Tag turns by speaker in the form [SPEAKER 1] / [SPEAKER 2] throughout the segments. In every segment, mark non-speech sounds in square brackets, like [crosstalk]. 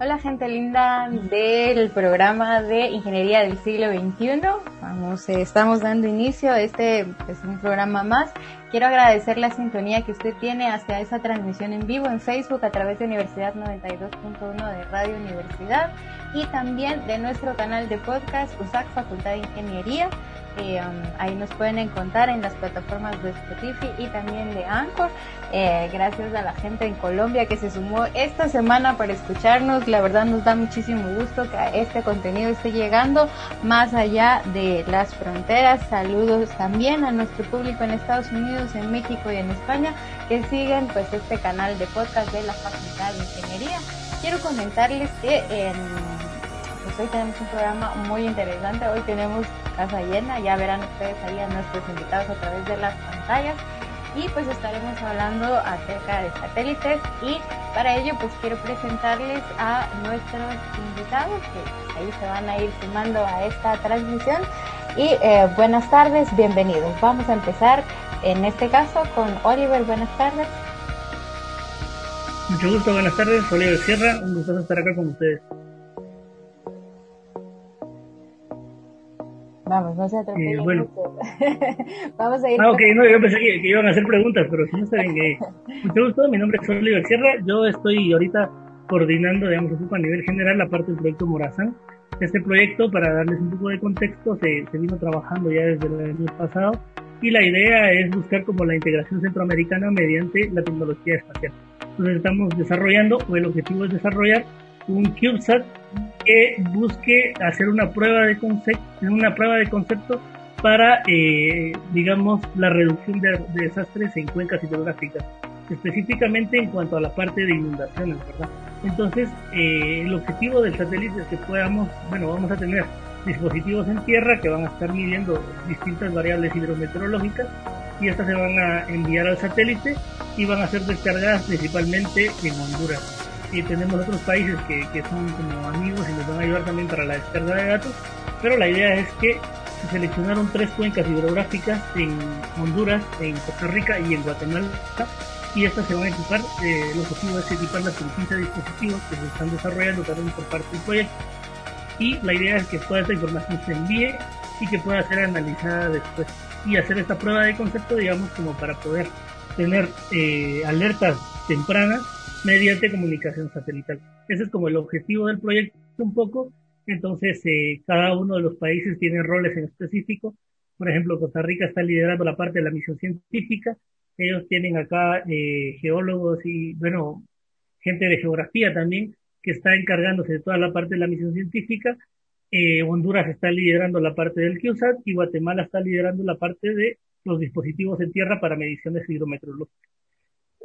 [SPEAKER 1] Hola gente linda del programa de Ingeniería del siglo XXI. Vamos, eh, estamos dando inicio a este pues, un programa más. Quiero agradecer la sintonía que usted tiene hacia esa transmisión en vivo en Facebook a través de Universidad 92.1 de Radio Universidad y también de nuestro canal de podcast USAC Facultad de Ingeniería. Eh, um, ahí nos pueden encontrar en las plataformas de Spotify y también de Anchor. Eh, gracias a la gente en Colombia que se sumó esta semana para escucharnos. La verdad nos da muchísimo gusto que este contenido esté llegando más allá de las fronteras. Saludos también a nuestro público en Estados Unidos, en México y en España que siguen pues este canal de podcast de la Facultad de Ingeniería. Quiero comentarles que en pues hoy tenemos un programa muy interesante. Hoy tenemos casa llena, ya verán ustedes ahí a nuestros invitados a través de las pantallas. Y pues estaremos hablando acerca de satélites y para ello pues quiero presentarles a nuestros invitados que ahí se van a ir sumando a esta transmisión. Y eh, buenas tardes, bienvenidos. Vamos a empezar en este caso con Oliver. Buenas tardes.
[SPEAKER 2] Mucho gusto, buenas tardes. Oliver Sierra, un gusto estar acá con ustedes.
[SPEAKER 1] Vamos, no se atreven.
[SPEAKER 2] Eh, bueno. [laughs]
[SPEAKER 1] Vamos a ir.
[SPEAKER 2] Ah, ok, no, yo pensé que, que, iban a hacer preguntas, pero si no saben que. [laughs] Mucho gusto, mi nombre es Oliver Sierra. Yo estoy ahorita coordinando, digamos, a nivel general la parte del proyecto Morazán. Este proyecto, para darles un poco de contexto, se, se vino trabajando ya desde el año pasado y la idea es buscar como la integración centroamericana mediante la tecnología espacial. Entonces estamos desarrollando, o el objetivo es desarrollar un CubeSat que busque hacer una prueba de concepto, una prueba de concepto para, eh, digamos, la reducción de, desastres en cuencas hidrográficas, específicamente en cuanto a la parte de inundaciones, ¿verdad? Entonces, eh, el objetivo del satélite es que podamos, bueno, vamos a tener dispositivos en tierra que van a estar midiendo distintas variables hidrometeorológicas y estas se van a enviar al satélite y van a ser descargadas principalmente en Honduras y tenemos otros países que, que, son como amigos y nos van a ayudar también para la descarga de datos, pero la idea es que se seleccionaron tres cuencas hidrográficas en Honduras, en Costa Rica y en Guatemala, y estas se van a equipar, eh, el objetivo es equiparlas con 15 dispositivos que se están desarrollando también por parte del proyecto, y la idea es que toda esta información se envíe y que pueda ser analizada después y hacer esta prueba de concepto, digamos, como para poder tener eh, alertas tempranas mediante comunicación satelital. Ese es como el objetivo del proyecto un poco. Entonces, eh, cada uno de los países tiene roles en específico. Por ejemplo, Costa Rica está liderando la parte de la misión científica. Ellos tienen acá eh, geólogos y, bueno, gente de geografía también que está encargándose de toda la parte de la misión científica. Eh, Honduras está liderando la parte del QSAT y Guatemala está liderando la parte de los dispositivos en tierra para mediciones hidrometeorológicas.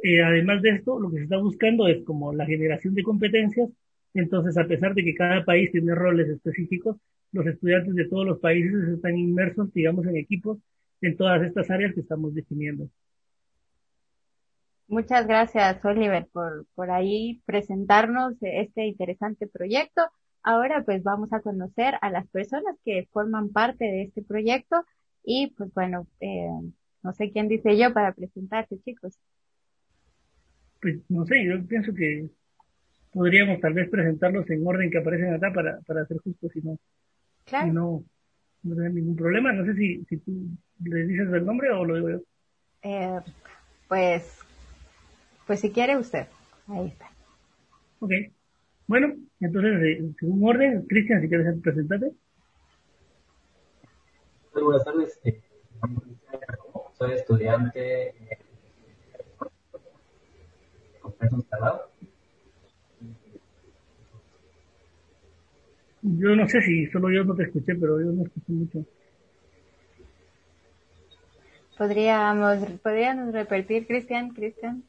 [SPEAKER 2] Eh, además de esto, lo que se está buscando es como la generación de competencias. Entonces, a pesar de que cada país tiene roles específicos, los estudiantes de todos los países están inmersos, digamos, en equipos en todas estas áreas que estamos definiendo.
[SPEAKER 1] Muchas gracias, Oliver, por, por ahí presentarnos este interesante proyecto. Ahora, pues vamos a conocer a las personas que forman parte de este proyecto y, pues bueno, eh, no sé quién dice yo para presentarte, chicos
[SPEAKER 2] pues no sé, yo pienso que podríamos tal vez presentarlos en orden que aparecen acá para, para ser justos y no, claro. no, no tener ningún problema. No sé si, si tú le dices el nombre o lo digo yo.
[SPEAKER 1] Eh, pues, pues si quiere usted. Ahí está.
[SPEAKER 2] Ok. Bueno, entonces, eh, según orden, Cristian, si quieres presentarte.
[SPEAKER 3] Buenas tardes. Eh, soy estudiante
[SPEAKER 2] yo no sé si solo yo no te escuché, pero yo no escuché mucho.
[SPEAKER 1] Podríamos, podríamos repetir, Cristian, Cristian.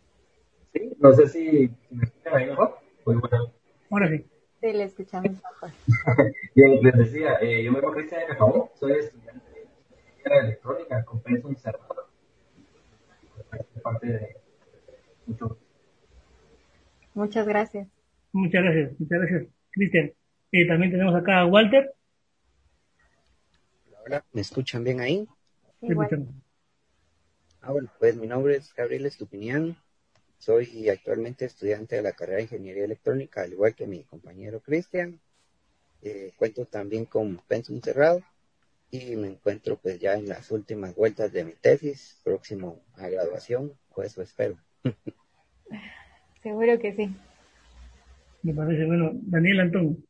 [SPEAKER 3] Sí, no sé si, me escuchan ahí mejor. Pues bueno.
[SPEAKER 2] Ahora sí.
[SPEAKER 1] Sí, le escuchamos mejor. [laughs]
[SPEAKER 3] Bien, les decía, eh, yo me llamo Cristian Cajabón, soy estudiante de electrónica con un Cerrado. Parte de mucho
[SPEAKER 1] Muchas gracias.
[SPEAKER 2] Muchas gracias, muchas gracias, Cristian. Eh, también tenemos acá a Walter.
[SPEAKER 4] Hola, ¿me escuchan bien ahí?
[SPEAKER 1] Sí,
[SPEAKER 4] ah, bueno, pues mi nombre es Gabriel Estupinian. Soy actualmente estudiante de la carrera de Ingeniería Electrónica, al igual que mi compañero Cristian. Eh, cuento también con pensum cerrado y me encuentro pues ya en las últimas vueltas de mi tesis, próximo a graduación, o eso espero. [laughs]
[SPEAKER 1] Seguro que sí.
[SPEAKER 2] Me parece bueno. Daniel Antón.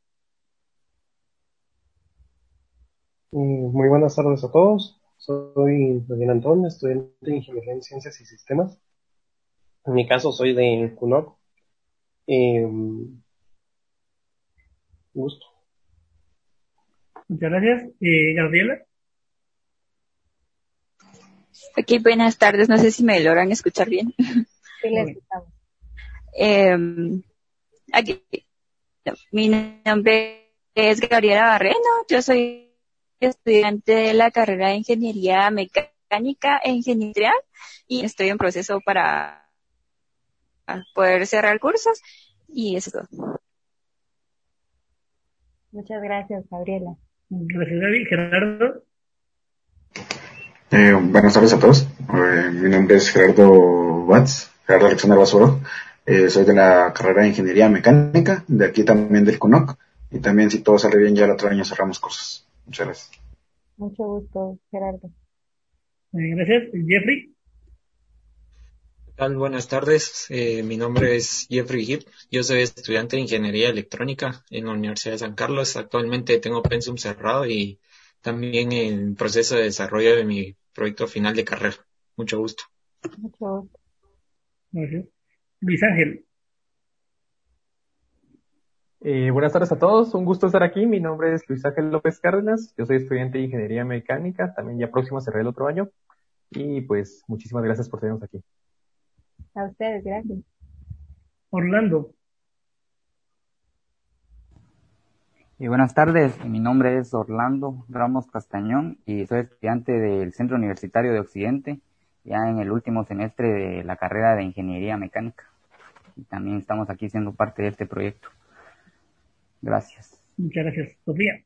[SPEAKER 5] Mm, muy buenas tardes a todos. Soy Daniel Antón, estudiante de Ingeniería en Ciencias y Sistemas. En mi caso soy de CUNOC. Eh, gusto.
[SPEAKER 2] Muchas gracias. Eh, Gabriela.
[SPEAKER 6] Ok, buenas tardes. No sé si me logran escuchar bien.
[SPEAKER 1] Sí, le escuchamos.
[SPEAKER 6] Eh, aquí, mi nombre es Gabriela Barreno. Yo soy estudiante de la carrera de Ingeniería Mecánica e Ingeniería y estoy en proceso para poder cerrar cursos y eso es todo.
[SPEAKER 1] Muchas gracias, Gabriela.
[SPEAKER 2] Gracias, Gaby. Gerardo.
[SPEAKER 7] Eh, buenas tardes a todos. Eh, mi nombre es Gerardo Watts, Gerardo Alexander Basoro. Eh, soy de la carrera de Ingeniería Mecánica, de aquí también del CUNOC. Y también, si todo sale bien, ya el otro año cerramos cursos. Muchas gracias.
[SPEAKER 1] Mucho gusto, Gerardo.
[SPEAKER 2] Eh, gracias. Jeffrey.
[SPEAKER 8] ¿Qué tal? Buenas tardes. Eh, mi nombre es Jeffrey Hip. Yo soy estudiante de Ingeniería Electrónica en la Universidad de San Carlos. Actualmente tengo pensum cerrado y también en proceso de desarrollo de mi proyecto final de carrera. Mucho gusto.
[SPEAKER 1] Mucho gusto.
[SPEAKER 2] Gracias. Luis Ángel.
[SPEAKER 9] Eh, buenas tardes a todos, un gusto estar aquí. Mi nombre es Luis Ángel López Cárdenas, yo soy estudiante de Ingeniería Mecánica, también ya próximo a cerrar el otro año. Y pues muchísimas gracias por tenernos aquí.
[SPEAKER 1] A ustedes, gracias.
[SPEAKER 2] Orlando.
[SPEAKER 10] Y buenas tardes, mi nombre es Orlando Ramos Castañón y soy estudiante del Centro Universitario de Occidente, ya en el último semestre de la carrera de Ingeniería Mecánica. Y también estamos aquí siendo parte de este proyecto. Gracias.
[SPEAKER 2] Muchas gracias. Sofía.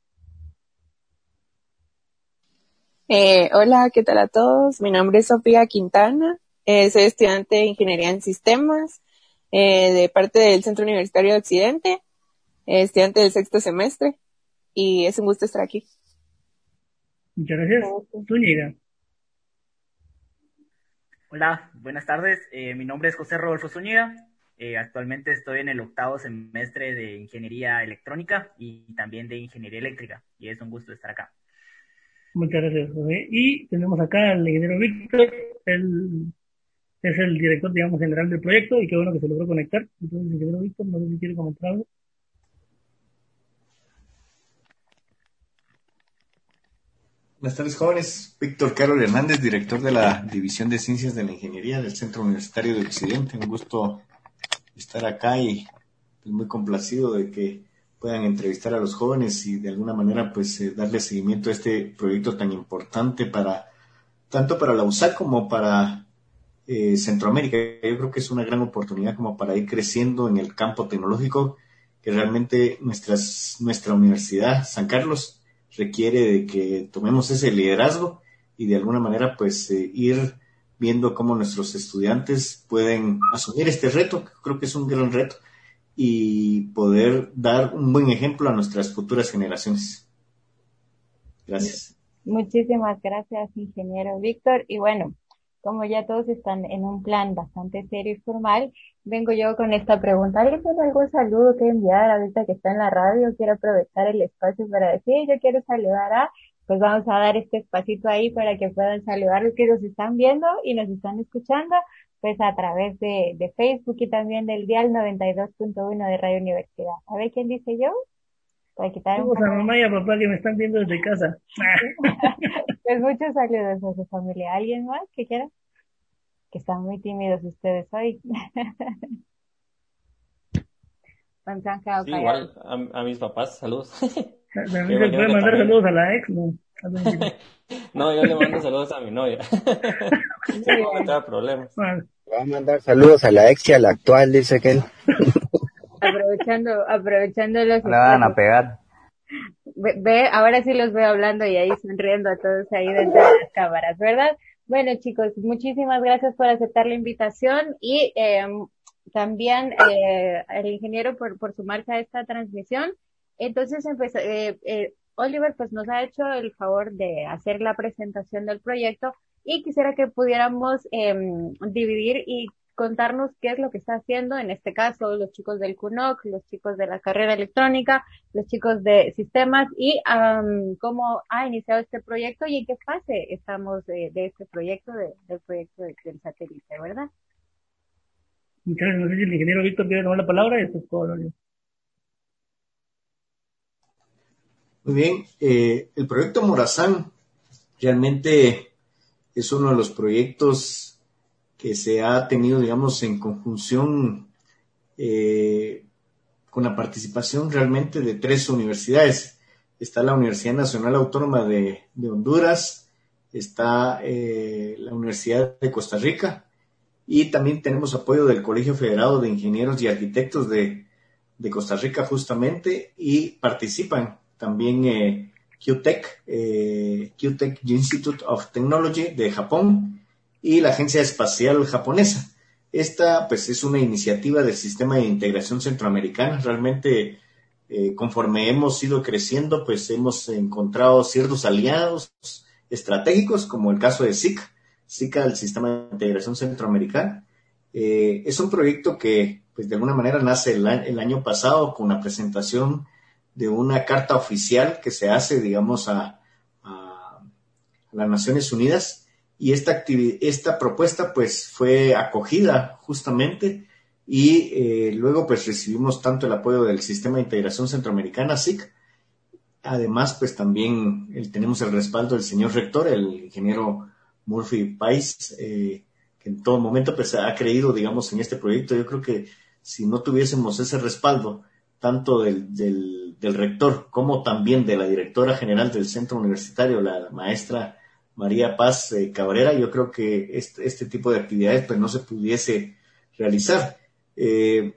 [SPEAKER 11] Eh, hola, ¿qué tal a todos? Mi nombre es Sofía Quintana, eh, soy estudiante de Ingeniería en Sistemas eh, de parte del Centro Universitario de Occidente, estudiante del sexto semestre y es un gusto estar aquí.
[SPEAKER 2] Muchas gracias. Zúñiga.
[SPEAKER 12] Hola, buenas tardes. mi nombre es José Rodolfo Zúñiga. Actualmente estoy en el octavo semestre de Ingeniería Electrónica y también de Ingeniería Eléctrica y es un gusto estar acá.
[SPEAKER 2] Muchas gracias, José. Y tenemos acá al ingeniero Víctor, él es el director, digamos, general del proyecto y qué bueno que se logró conectar. Entonces, ingeniero Víctor, no sé si quiere comentar algo.
[SPEAKER 13] Buenas tardes, jóvenes. Víctor Carlos Hernández, director de la División de Ciencias de la Ingeniería del Centro Universitario de Occidente. Un gusto estar acá y pues, muy complacido de que puedan entrevistar a los jóvenes y de alguna manera pues eh, darle seguimiento a este proyecto tan importante para tanto para la USAC como para eh, Centroamérica. Yo creo que es una gran oportunidad como para ir creciendo en el campo tecnológico que realmente nuestras, nuestra universidad San Carlos requiere de que tomemos ese liderazgo y de alguna manera pues eh, ir viendo cómo nuestros estudiantes pueden asumir este reto, creo que es un gran reto, y poder dar un buen ejemplo a nuestras futuras generaciones. Gracias.
[SPEAKER 1] Muchísimas gracias, ingeniero Víctor. Y bueno, como ya todos están en un plan bastante serio y formal, vengo yo con esta pregunta. ¿Alguien tiene algún saludo que enviar ahorita que está en la radio? Quiero aprovechar el espacio para decir, yo quiero saludar a pues vamos a dar este espacito ahí para que puedan saludar los que nos están viendo y nos están escuchando, pues a través de, de Facebook y también del dial 92.1 de Radio Universidad. A ver quién dice yo. Para quitar un
[SPEAKER 2] a mamá y a papá que me están viendo desde casa. [laughs]
[SPEAKER 1] pues muchos saludos a su familia. ¿Alguien más que quiera? Que están muy tímidos ustedes hoy. [laughs]
[SPEAKER 14] sí, igual, a, a mis papás, saludos. [laughs]
[SPEAKER 2] También se puede mandar saludos a la ex, ¿no? [laughs]
[SPEAKER 14] no, yo le mando saludos a mi novia. [laughs] no va a tener problemas.
[SPEAKER 4] Va a mandar saludos a la ex y a la actual, dice que él.
[SPEAKER 1] aprovechando, aprovechando los.
[SPEAKER 10] Le van a pegar.
[SPEAKER 1] Ve, ve, ahora sí los veo hablando y ahí sonriendo a todos ahí dentro de las cámaras, ¿verdad? Bueno, chicos, muchísimas gracias por aceptar la invitación y eh, también eh, el ingeniero por, por sumarse a esta transmisión. Entonces, empezó, eh, eh, Oliver pues nos ha hecho el favor de hacer la presentación del proyecto y quisiera que pudiéramos em, dividir y contarnos qué es lo que está haciendo, en este caso, los chicos del CUNOC, los chicos de la carrera electrónica, los chicos de sistemas y cómo ha iniciado este proyecto y en qué fase estamos de, este proyecto, del proyecto del satélite, ¿verdad?
[SPEAKER 2] Muchas gracias. No sé si el ingeniero Víctor quiere tomar la palabra. Es todo.
[SPEAKER 13] Muy bien. Eh, el proyecto Morazán realmente es uno de los proyectos que se ha tenido, digamos, en conjunción eh, con la participación realmente de tres universidades. Está la Universidad Nacional Autónoma de, Honduras, está eh, la Universidad de Costa Rica y también tenemos apoyo del Colegio Federado de Ingenieros y Arquitectos de, Costa Rica justamente y participan también eh, eh, QTech Institute of Technology de Japón y la Agencia Espacial Japonesa. Esta pues es una iniciativa del Sistema de Integración Centroamericana. Realmente eh, conforme hemos ido creciendo pues hemos encontrado ciertos aliados estratégicos como el caso de SIC, SICA, el Sistema de Integración Centroamericana. Eh, es un proyecto que, pues de alguna manera, nace el, año pasado con la presentación de una carta oficial que se hace, digamos, a, las Naciones Unidas y esta, esta propuesta, pues, fue acogida justamente y eh, luego, pues, recibimos tanto el apoyo del Sistema de Integración Centroamericana, SIC, Además, pues también tenemos el respaldo del señor rector, el ingeniero Murphy Pais, eh, que en todo momento pues, ha creído, digamos, en este proyecto. Yo creo que si no tuviésemos ese respaldo, tanto del, rector como también de la directora general del centro universitario, la maestra María Paz eh, Cabrera, yo creo que este, este, tipo de actividades pues no se pudiese realizar. Eh,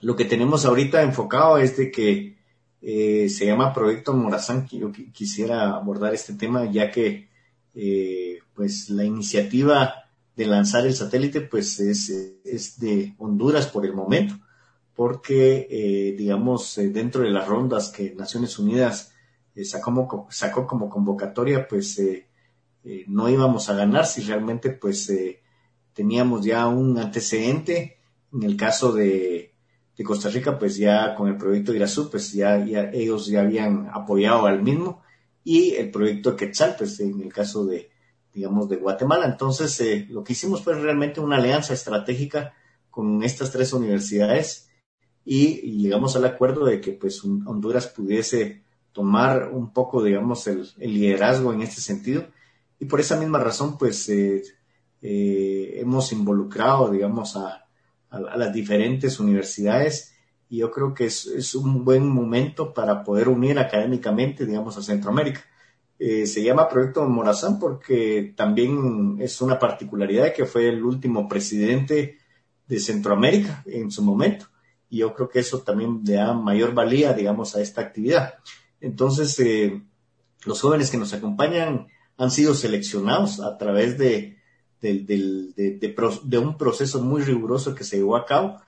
[SPEAKER 13] lo que tenemos ahorita enfocado es de que se llama Proyecto Morazán, que yo quisiera abordar este tema, ya que pues la iniciativa de lanzar el satélite pues es, es de Honduras por el momento, porque eh, digamos eh, dentro de las rondas que Naciones Unidas eh, sacó, sacó, como convocatoria pues no íbamos a ganar si realmente pues teníamos ya un antecedente. En el caso de, de, Costa Rica pues ya con el proyecto Irazú pues ya, ya ellos ya habían apoyado al mismo. Y el proyecto Quetzal pues en el caso de, digamos, de Guatemala. Entonces, eh, lo que hicimos fue realmente una alianza estratégica con estas tres universidades y, llegamos al acuerdo de que pues Honduras pudiese tomar un poco, digamos, el, liderazgo en este sentido. Y por esa misma razón, pues, eh, eh, hemos involucrado, digamos, a, a, las diferentes universidades y yo creo que es, es un buen momento para poder unir académicamente, digamos, a Centroamérica. Eh, se llama Proyecto Morazán porque también es una particularidad de que fue el último presidente de Centroamérica en su momento. Y yo creo que eso también le da mayor valía, digamos, a esta actividad. Entonces, eh, los jóvenes que nos acompañan han sido seleccionados a través de, de, un proceso muy riguroso que se llevó a cabo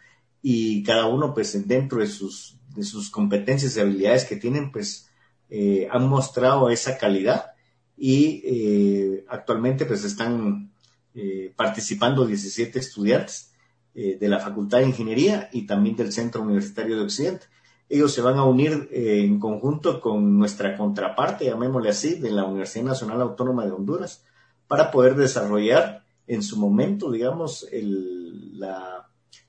[SPEAKER 13] y cada uno, pues, dentro de sus, de sus competencias y habilidades que tienen, pues, eh, han mostrado esa calidad y eh, actualmente pues están eh, participando 17 estudiantes de la Facultad de Ingeniería y también del Centro Universitario de Occidente. Ellos se van a unir en conjunto con nuestra contraparte, llamémosle así, de la Universidad Nacional Autónoma de Honduras, para poder desarrollar en su momento, digamos,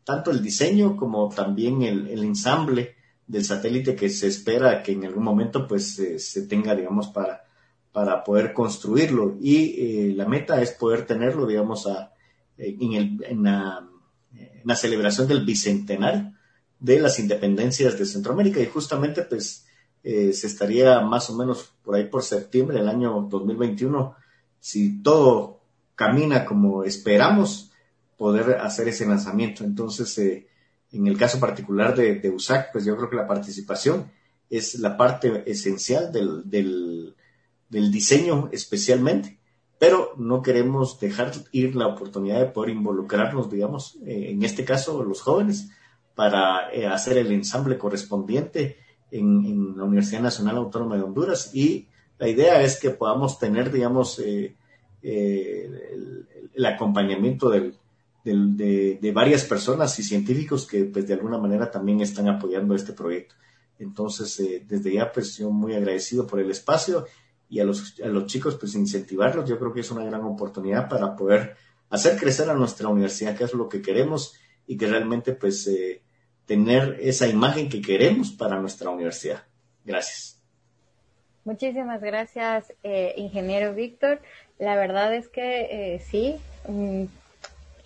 [SPEAKER 13] tanto el diseño como también el ensamble del satélite que se espera que en algún momento pues se tenga, digamos, para, para poder construirlo. Y eh, la meta es poder tenerlo, digamos, a, en, el, en, la, en, la, celebración del bicentenario de las independencias de Centroamérica. Y justamente pues eh, se estaría más o menos por ahí por septiembre del año 2021, si todo camina como esperamos, poder hacer ese lanzamiento. Entonces, eh, en el caso particular de, USAC, pues yo creo que la participación es la parte esencial del, del, diseño especialmente. pero no queremos dejar ir la oportunidad de poder involucrarnos, digamos, eh, en este caso los jóvenes, para eh, hacer el ensamble correspondiente en, la Universidad Nacional Autónoma de Honduras y la idea es que podamos tener, digamos, eh, el, acompañamiento de, de, varias personas y científicos que pues de alguna manera también están apoyando este proyecto. Entonces, desde ya pues yo muy agradecido por el espacio y a los, a los chicos pues incentivarlos. Yo creo que es una gran oportunidad para poder hacer crecer a nuestra universidad, que es lo que queremos y que realmente pues eh, tener esa imagen que queremos para nuestra universidad. Gracias.
[SPEAKER 1] Muchísimas gracias, eh, ingeniero Víctor. La verdad es que eh, sí, mm,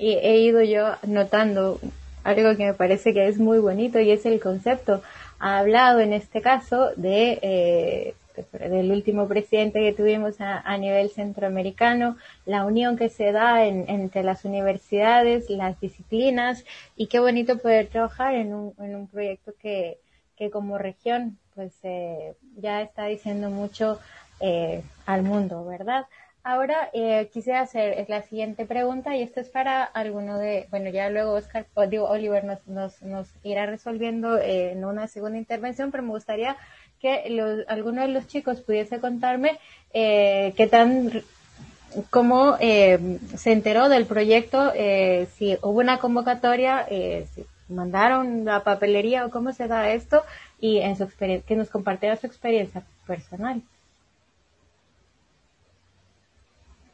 [SPEAKER 1] he ido yo notando algo que me parece que es muy bonito y es el concepto. Ha hablado en este caso de del último presidente que tuvimos a, nivel centroamericano, la unión que se da entre las universidades, las disciplinas y qué bonito poder trabajar en un, en un proyecto que, que como región pues eh, ya está diciendo mucho eh, al mundo, ¿verdad? Ahora eh, quisiera hacer la siguiente pregunta y esto es para alguno de, bueno, ya luego Oscar, digo, Oliver nos, nos, nos irá resolviendo en una segunda intervención, pero me gustaría que los, alguno de los chicos pudiese contarme eh, qué tan cómo eh, se enteró del proyecto, eh, si hubo una convocatoria, eh, si mandaron la papelería o cómo se da esto y en su que nos compartiera su experiencia personal.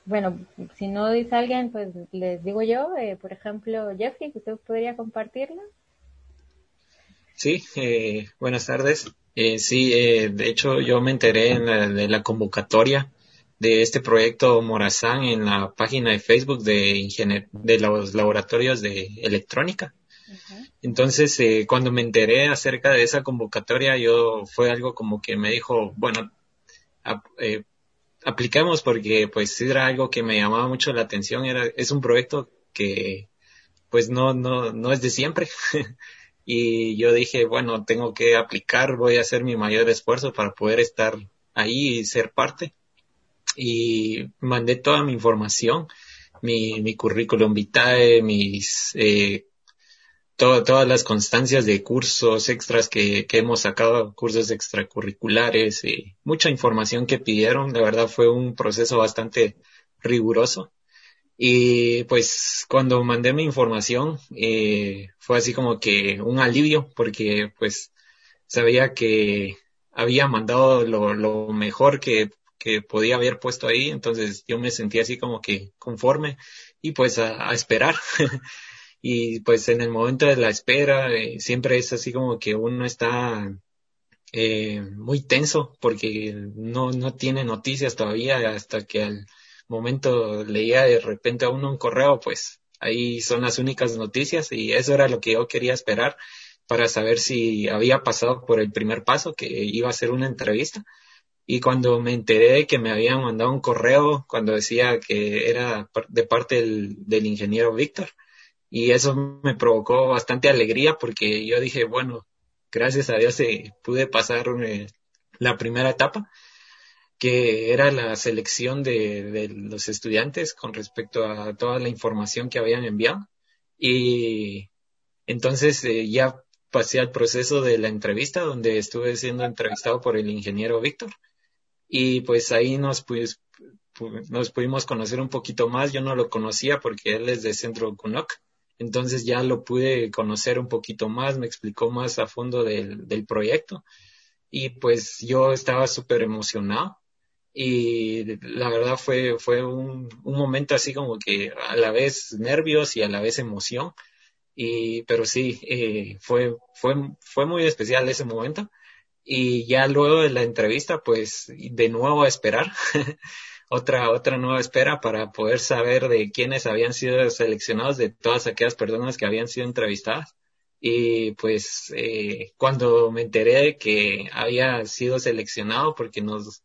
[SPEAKER 1] Bueno, si no dice alguien, pues les digo yo, eh, por ejemplo, Jeffrey, ¿usted podría compartirla?
[SPEAKER 8] Sí, eh, buenas tardes. Eh, sí, eh, de hecho yo me enteré de la convocatoria de este proyecto Morazán en la página de Facebook de, de los laboratorios de electrónica. Entonces, eh, cuando me enteré acerca de esa convocatoria, yo fue algo como que me dijo, bueno, eh, apliquemos porque pues era algo que me llamaba mucho la atención, era, es un proyecto que pues no, no, no es de siempre. [laughs] y yo dije, bueno, tengo que aplicar, voy a hacer mi mayor esfuerzo para poder estar ahí y ser parte. Y mandé toda mi información, mi, mi currículum vitae, mis, eh, todas las constancias de cursos extras que, hemos sacado, cursos extracurriculares, y mucha información que pidieron. La verdad fue un proceso bastante riguroso. Y pues cuando mandé mi información eh, fue así como que un alivio porque pues sabía que había mandado lo, lo mejor que, que podía haber puesto ahí, entonces yo me sentía así como que conforme y pues a, esperar. [laughs] y pues en el momento de la espera eh, siempre es así como que uno está eh, muy tenso porque no, no tiene noticias todavía hasta que al momento leía de repente a uno un correo, pues ahí son las únicas noticias y eso era lo que yo quería esperar para saber si había pasado por el primer paso, que iba a ser una entrevista. Y cuando me enteré de que me habían mandado un correo, cuando decía que era de parte del, ingeniero Víctor, y eso me provocó bastante alegría porque yo dije, bueno, gracias a Dios eh, pude pasar eh, la primera etapa que era la selección de, los estudiantes con respecto a toda la información que habían enviado. Y entonces eh, ya pasé al proceso de la entrevista donde estuve siendo entrevistado por el ingeniero Víctor. Y pues ahí nos, pues, nos pudimos conocer un poquito más. Yo no lo conocía porque él es de Centro CUNOC. Entonces ya lo pude conocer un poquito más, me explicó más a fondo del, del proyecto. Y pues yo estaba súper emocionado y la verdad fue, fue un, un, momento así como que a la vez nervios y a la vez emoción. Y, pero sí, eh, fue, fue, fue muy especial ese momento. Y ya luego de la entrevista, pues de nuevo a esperar. [laughs] otra, otra nueva espera para poder saber de quiénes habían sido seleccionados, de todas aquellas personas que habían sido entrevistadas. Y pues eh, cuando me enteré de que había sido seleccionado, porque nos,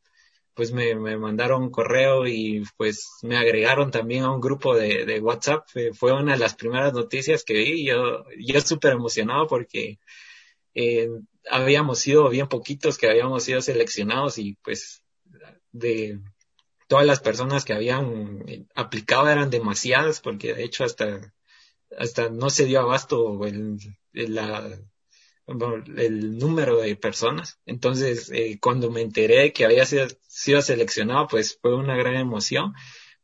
[SPEAKER 8] pues me, me mandaron un correo y pues me agregaron también a un grupo de, de WhatsApp. Fue una de las primeras noticias que vi. Yo, yo súper emocionado porque eh, habíamos sido bien poquitos que habíamos sido seleccionados y pues de todas las personas que habían aplicado eran demasiadas, porque de hecho hasta, hasta no se dio abasto el, la, el número de personas. Entonces, eh, cuando me enteré que había sido, seleccionado, pues fue una gran emoción,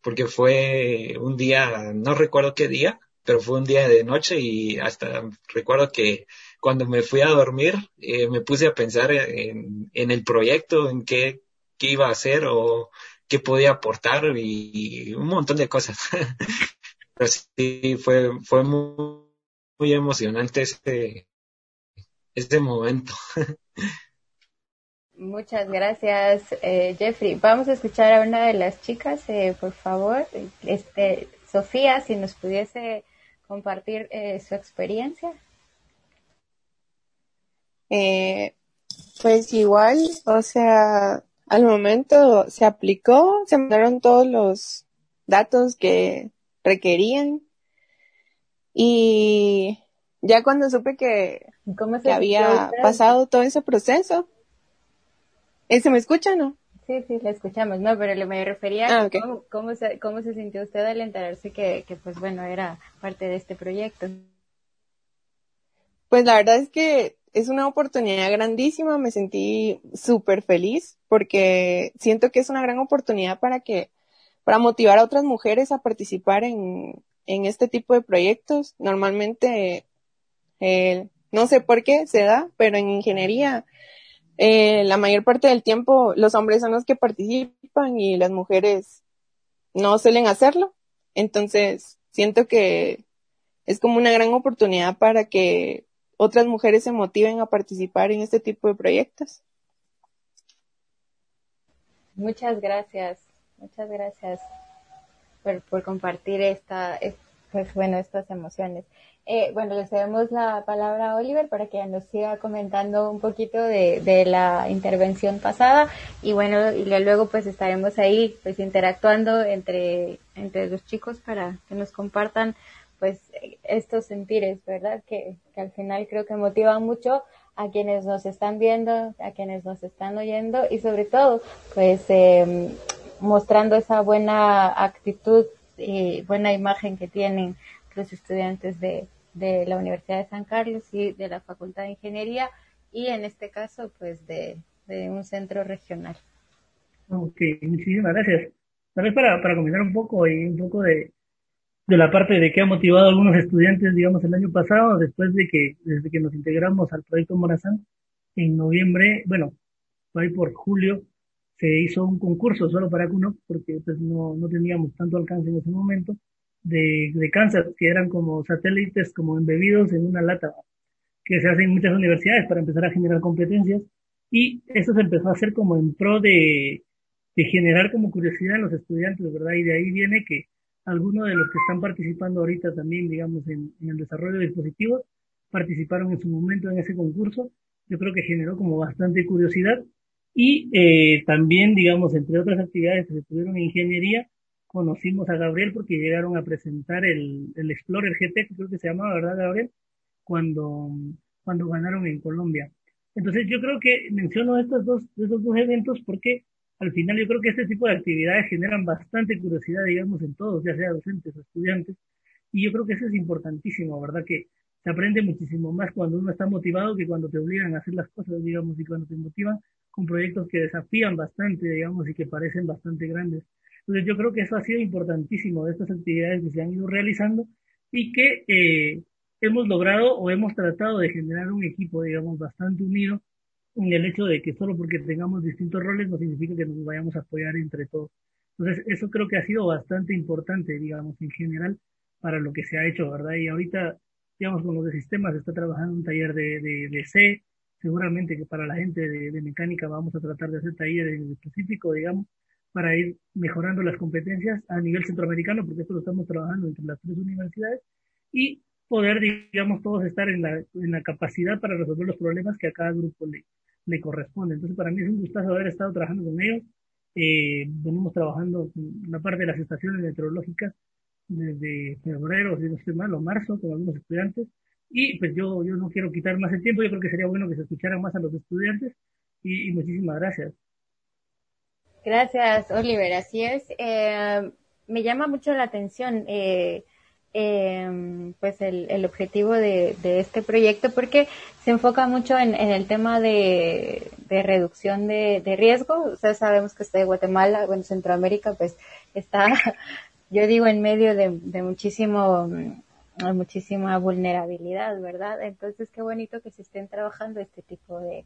[SPEAKER 8] porque fue un día, no recuerdo qué día, pero fue un día de noche y hasta recuerdo que cuando me fui a dormir eh, me puse a pensar en, en, el proyecto, en qué, qué iba a hacer o qué podía aportar y, un montón de cosas. [laughs] pero sí, fue, fue muy, muy emocionante ese, este momento. [laughs]
[SPEAKER 1] Muchas gracias, eh, Jeffrey. Vamos a escuchar a una de las chicas, eh, por favor. Este, Sofía, si nos pudiese compartir eh, su experiencia.
[SPEAKER 11] pues igual, o sea, al momento se aplicó, se mandaron todos los datos que requerían y ya cuando supe que, que había pasado todo ese proceso, ¿eh, ¿se me escucha no?
[SPEAKER 1] Sí, sí, la escuchamos, no, pero me refería a ah, cómo, cómo, se, cómo se sintió usted al enterarse que, que, pues bueno, era parte de este proyecto.
[SPEAKER 11] Pues la verdad es que es una oportunidad grandísima, me sentí súper feliz porque siento que es una gran oportunidad para que, para motivar a otras mujeres a participar en, en este tipo de proyectos. Normalmente eh, no sé por qué se da, pero en ingeniería eh, la mayor parte del tiempo los hombres son los que participan y las mujeres no suelen hacerlo. Entonces, siento que es como una gran oportunidad para que otras mujeres se motiven a participar en este tipo de proyectos.
[SPEAKER 1] Muchas gracias, muchas gracias por, compartir esta, pues bueno, estas emociones. Eh, bueno, le cedemos la palabra a Oliver para que nos siga comentando un poquito de, de la intervención pasada y bueno, y luego pues estaremos ahí pues interactuando entre, entre los chicos para que nos compartan pues estos sentires, ¿verdad? Que, que al final creo que motivan mucho a quienes nos están viendo, a quienes nos están oyendo y sobre todo pues eh, mostrando esa buena actitud y buena imagen que tienen los estudiantes de, de la Universidad de San Carlos y de la Facultad de Ingeniería y en este caso pues de, de un centro regional.
[SPEAKER 2] Ok, muchísimas gracias. Tal para, para comentar un poco y un poco de, de la parte de qué ha motivado a algunos estudiantes, digamos, el año pasado, después de que, desde que nos integramos al proyecto Morazán, en noviembre, bueno, ahí por julio, se hizo un concurso solo para CUNO, porque pues no, no teníamos tanto alcance en ese momento, de, de cáncer, que eran como satélites, como embebidos en una lata, que se hacen en muchas universidades para empezar a generar competencias. Y eso se empezó a hacer como en pro de, de generar como curiosidad en los estudiantes, ¿verdad? Y de ahí viene que algunos de los que están participando ahorita también, digamos, en, en el desarrollo de dispositivos, participaron en su momento en ese concurso. Yo creo que generó como bastante curiosidad. Y eh, también, digamos, entre otras actividades que se tuvieron en ingeniería, conocimos a Gabriel porque llegaron a presentar el, el Explorer GT, que creo que se llamaba, ¿verdad, Gabriel? Cuando, cuando ganaron en Colombia. Entonces yo creo que menciono estos dos, estos dos eventos porque al final yo creo que este tipo de actividades generan bastante curiosidad, digamos, en todos, ya sea docentes o estudiantes, y yo creo que eso es importantísimo, ¿verdad? Que se aprende muchísimo más cuando uno está motivado que cuando te obligan a hacer las cosas, digamos, y cuando te motivan con proyectos que desafían bastante, digamos, y que parecen bastante grandes. Entonces yo creo que eso ha sido importantísimo de estas actividades que se han ido realizando y que eh, hemos logrado o hemos tratado de generar un equipo, digamos, bastante unido el hecho de que solo porque tengamos distintos roles no significa que nos vayamos a apoyar entre todos. Entonces eso creo que ha sido bastante importante, digamos, en general para lo que se ha hecho, ¿verdad? Y ahorita, digamos, con los de sistemas está trabajando un taller de, de, de C, seguramente que para la gente de, de mecánica vamos a tratar de hacer talleres en específico, digamos, para ir mejorando las competencias a nivel centroamericano, porque esto lo estamos trabajando entre las tres universidades, y poder, digamos, todos estar en la, en la capacidad para resolver los problemas que a cada grupo le, le corresponde. Entonces, para mí es un gustazo haber estado trabajando con ellos. Eh, venimos trabajando en la parte de las estaciones meteorológicas desde febrero, si no estoy mal, o marzo, con algunos estudiantes. Y pues yo, yo no quiero quitar más el tiempo, yo creo que sería bueno que se escucharan más a los estudiantes y, y muchísimas gracias.
[SPEAKER 1] Gracias, Oliver. Así es. Eh, me llama mucho la atención eh, eh, pues el, el objetivo de, de, este proyecto porque se enfoca mucho en, en el tema de, reducción de, riesgo. Ustedes sabemos que está de Guatemala, bueno, Centroamérica, pues está, [laughs] yo digo, en medio de, muchísimo muchísima vulnerabilidad, ¿verdad? Entonces, qué bonito que se estén trabajando este tipo de,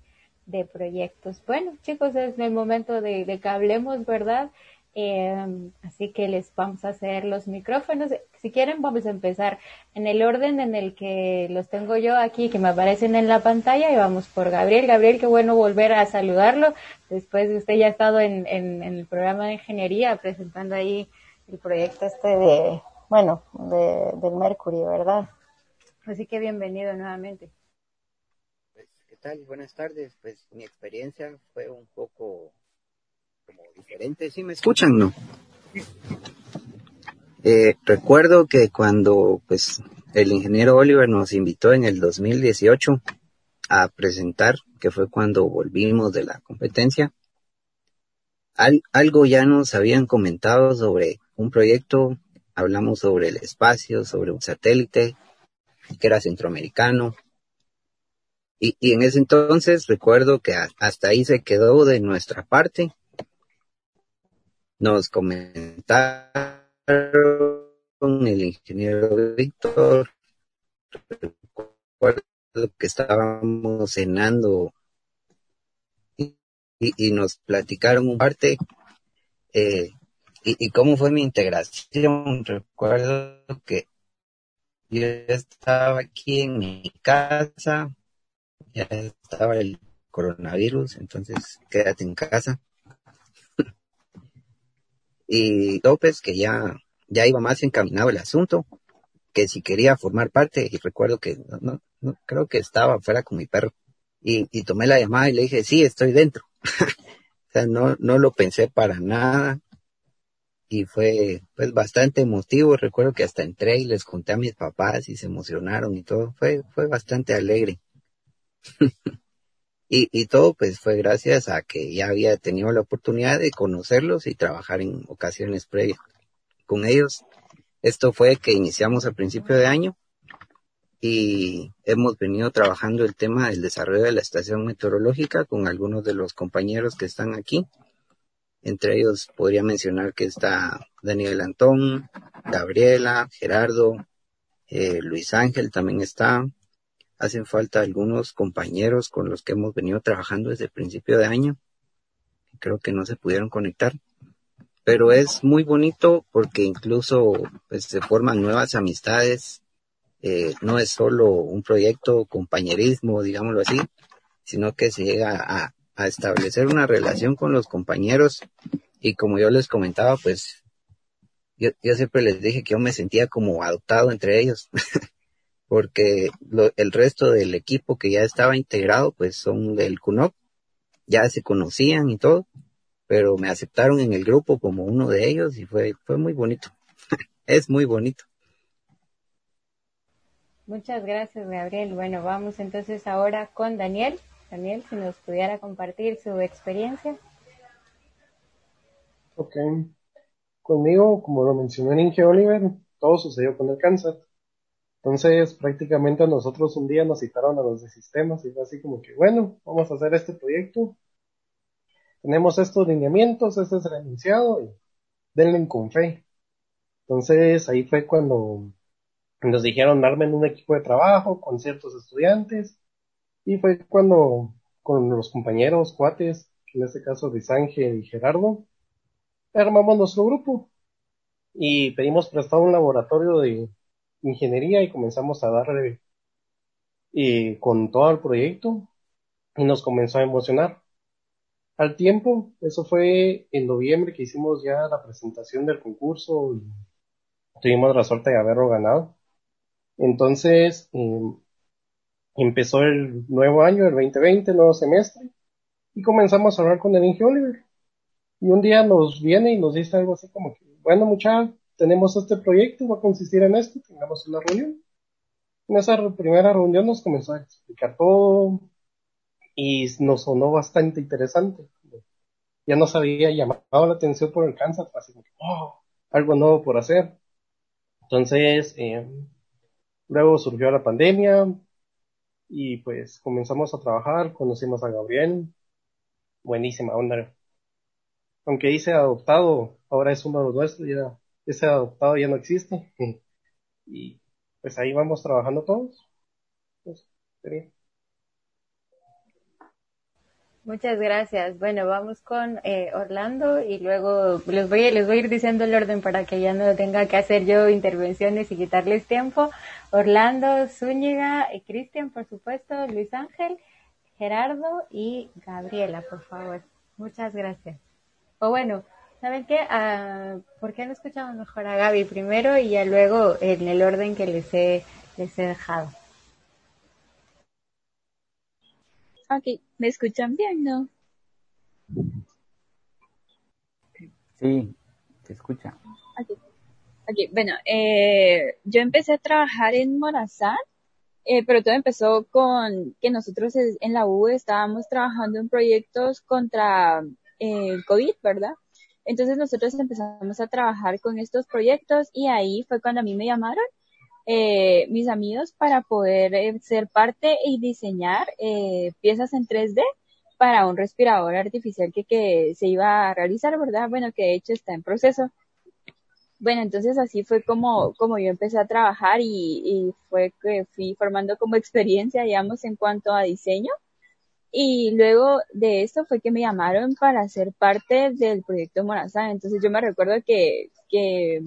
[SPEAKER 1] proyectos. Bueno, chicos, es el momento de que hablemos, ¿verdad? Eh, así que les vamos a hacer los micrófonos. Si quieren, vamos a empezar en el orden en el que los tengo yo aquí, que me aparecen en la pantalla, y vamos por Gabriel. Gabriel, qué bueno volver a saludarlo después de usted ya ha estado en, el programa de ingeniería presentando ahí el proyecto este de, bueno, de, del Mercury, ¿verdad? Así que bienvenido nuevamente.
[SPEAKER 4] Pues, ¿Qué tal? Buenas tardes. Pues mi experiencia fue un poco como diferente. ¿Sí me escuchan, no? Eh, recuerdo que cuando pues el ingeniero Oliver nos invitó en el 2018 a presentar, que fue cuando volvimos de la competencia, al, algo ya nos habían comentado sobre un proyecto, hablamos sobre el espacio, sobre un satélite que era centroamericano. Y, y en ese entonces recuerdo que a, hasta ahí se quedó de nuestra parte nos comentaron el ingeniero Víctor, recuerdo que estábamos cenando y, nos platicaron un parte eh, y, y, cómo fue mi integración. Recuerdo que yo estaba aquí en mi casa, ya estaba el coronavirus, entonces quédate en casa y López, que ya, ya iba más encaminado el asunto, que si quería formar parte, y recuerdo que no, no, creo que estaba fuera con mi perro, y, y, tomé la llamada y le dije, sí, estoy dentro. [laughs] o sea, no, no lo pensé para nada, y fue pues bastante emotivo, recuerdo que hasta entré y les conté a mis papás y se emocionaron y todo, fue, fue bastante alegre. [laughs] Y, y, todo pues fue gracias a que ya había tenido la oportunidad de conocerlos y trabajar en ocasiones previas con ellos. Esto fue que iniciamos a principio de año y hemos venido trabajando el tema del desarrollo de la estación meteorológica con algunos de los compañeros que están aquí. Entre ellos podría mencionar que está Daniel Antón, Gabriela, Gerardo, eh, Luis Ángel también está, hacen falta algunos compañeros con los que hemos venido trabajando desde el principio de año. Creo que no se pudieron conectar, pero es muy bonito porque incluso pues, se forman nuevas amistades. Eh, no es solo un proyecto compañerismo, digámoslo así, sino que se llega a, establecer una relación con los compañeros y como yo les comentaba, pues yo siempre les dije que yo me sentía como adoptado entre ellos. [laughs] porque lo, el resto del equipo que ya estaba integrado, pues son del CUNOC, ya se conocían y todo, pero me aceptaron en el grupo como uno de ellos y fue, fue muy bonito. [laughs] es muy bonito.
[SPEAKER 1] Muchas gracias, Gabriel. Bueno, vamos entonces ahora con Daniel. Daniel, si nos pudiera compartir su experiencia.
[SPEAKER 5] Ok. Conmigo, como lo mencionó en Inge Oliver, todo sucedió con el cáncer. Entonces, prácticamente nosotros un día nos citaron a los de sistemas y fue así como que, bueno, vamos a hacer este proyecto. Tenemos estos lineamientos, este es el enunciado y denle con fe. Entonces, ahí fue cuando nos dijeron armen un equipo de trabajo con ciertos estudiantes y fue cuando con los compañeros, cuates, en este caso de Sángel y Gerardo, armamos nuestro grupo y pedimos prestado un laboratorio de ingeniería y comenzamos a darle y con todo el proyecto y nos comenzó a emocionar. Al tiempo, eso fue en noviembre que hicimos ya la presentación del concurso y tuvimos la suerte de haberlo ganado. Entonces, eh, empezó el nuevo año, el 2020, nuevo semestre, y comenzamos a hablar con el Inge. Y un día nos viene y nos dice algo así como que, bueno muchachos, tenemos este proyecto, va a consistir en esto, tengamos una reunión. En esa primera reunión nos comenzó a explicar todo y nos sonó bastante interesante. ya nos había llamado la atención por el cáncer, así como, oh, algo nuevo por hacer. Entonces, eh, luego surgió la pandemia y pues comenzamos a trabajar, conocimos a Gabriel, buenísima onda. Aunque hice adoptado, ahora es uno de los nuestros, ya ese adoptado ya no existe. Y pues ahí vamos trabajando todos. Pues.
[SPEAKER 1] Muchas gracias. Bueno, vamos con eh, Orlando y luego les voy, les voy a ir diciendo el orden para que ya no tenga que hacer yo intervenciones y quitarles tiempo. Orlando, Zúñiga, Cristian, por supuesto, Luis Ángel, Gerardo y Gabriela, por favor. Muchas gracias. O bueno, ¿saben qué? Ah, ¿Por qué no escuchamos mejor a Gaby primero y ya luego en el orden que les he, les he dejado?
[SPEAKER 6] Ok, ¿me escuchan bien, no?
[SPEAKER 10] Sí, se escucha.
[SPEAKER 6] Ok, okay bueno, eh, yo empecé a trabajar en Morazán, eh, pero todo empezó con que nosotros en la U estábamos trabajando en proyectos contra eh, el COVID, ¿verdad? Entonces nosotros empezamos a trabajar con estos proyectos y ahí fue cuando a mí me llamaron eh, mis amigos para poder eh, ser parte y diseñar eh, piezas en 3D para un respirador artificial que, se iba a realizar, ¿verdad? Bueno, que de hecho está en proceso. Bueno, entonces así fue como, como yo empecé a trabajar y, y fue que fui formando como experiencia, digamos, en cuanto a diseño. Y luego de esto fue que me llamaron para ser parte del proyecto Morazán. Entonces yo me recuerdo que, que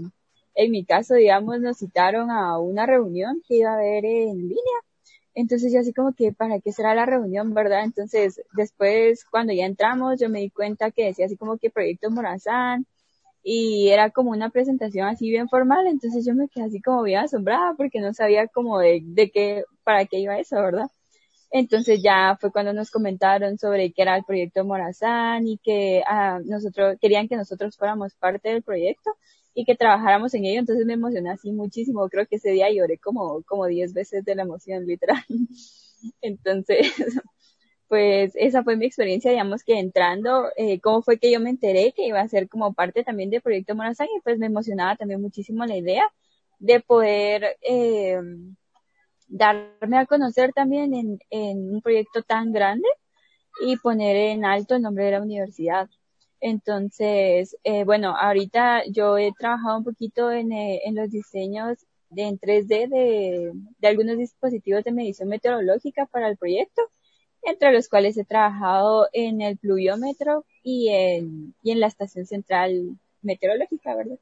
[SPEAKER 6] en mi caso, digamos, nos citaron a una reunión que iba a haber en línea. Entonces yo así como que, ¿para qué será la reunión, verdad? Entonces después, cuando ya entramos, yo me di cuenta que decía así como que Proyecto Morazán y era como una presentación así bien formal. Entonces yo me quedé así como bien asombrada porque no sabía como de, de qué, para qué iba eso, ¿verdad? Entonces ya fue cuando nos comentaron sobre qué era el proyecto Morazán y que ah, nosotros querían que nosotros fuéramos parte del proyecto y que trabajáramos en ello, entonces me emocioné así muchísimo, creo que ese día lloré como, como 10 veces de la emoción, literal. [laughs] Entonces, [laughs] pues esa fue mi experiencia, digamos que entrando, eh, cómo fue que yo me enteré que iba a ser como parte también del proyecto Morazán y pues me emocionaba también muchísimo la idea de poder eh, darme a conocer también en, en un proyecto tan grande y poner en alto el nombre de la universidad. Entonces, eh, bueno, ahorita yo he trabajado un poquito en, eh, en los diseños de, en 3D de, de algunos dispositivos de medición meteorológica para el proyecto, entre los cuales he trabajado en el pluviómetro y en, y en la estación central meteorológica, ¿verdad?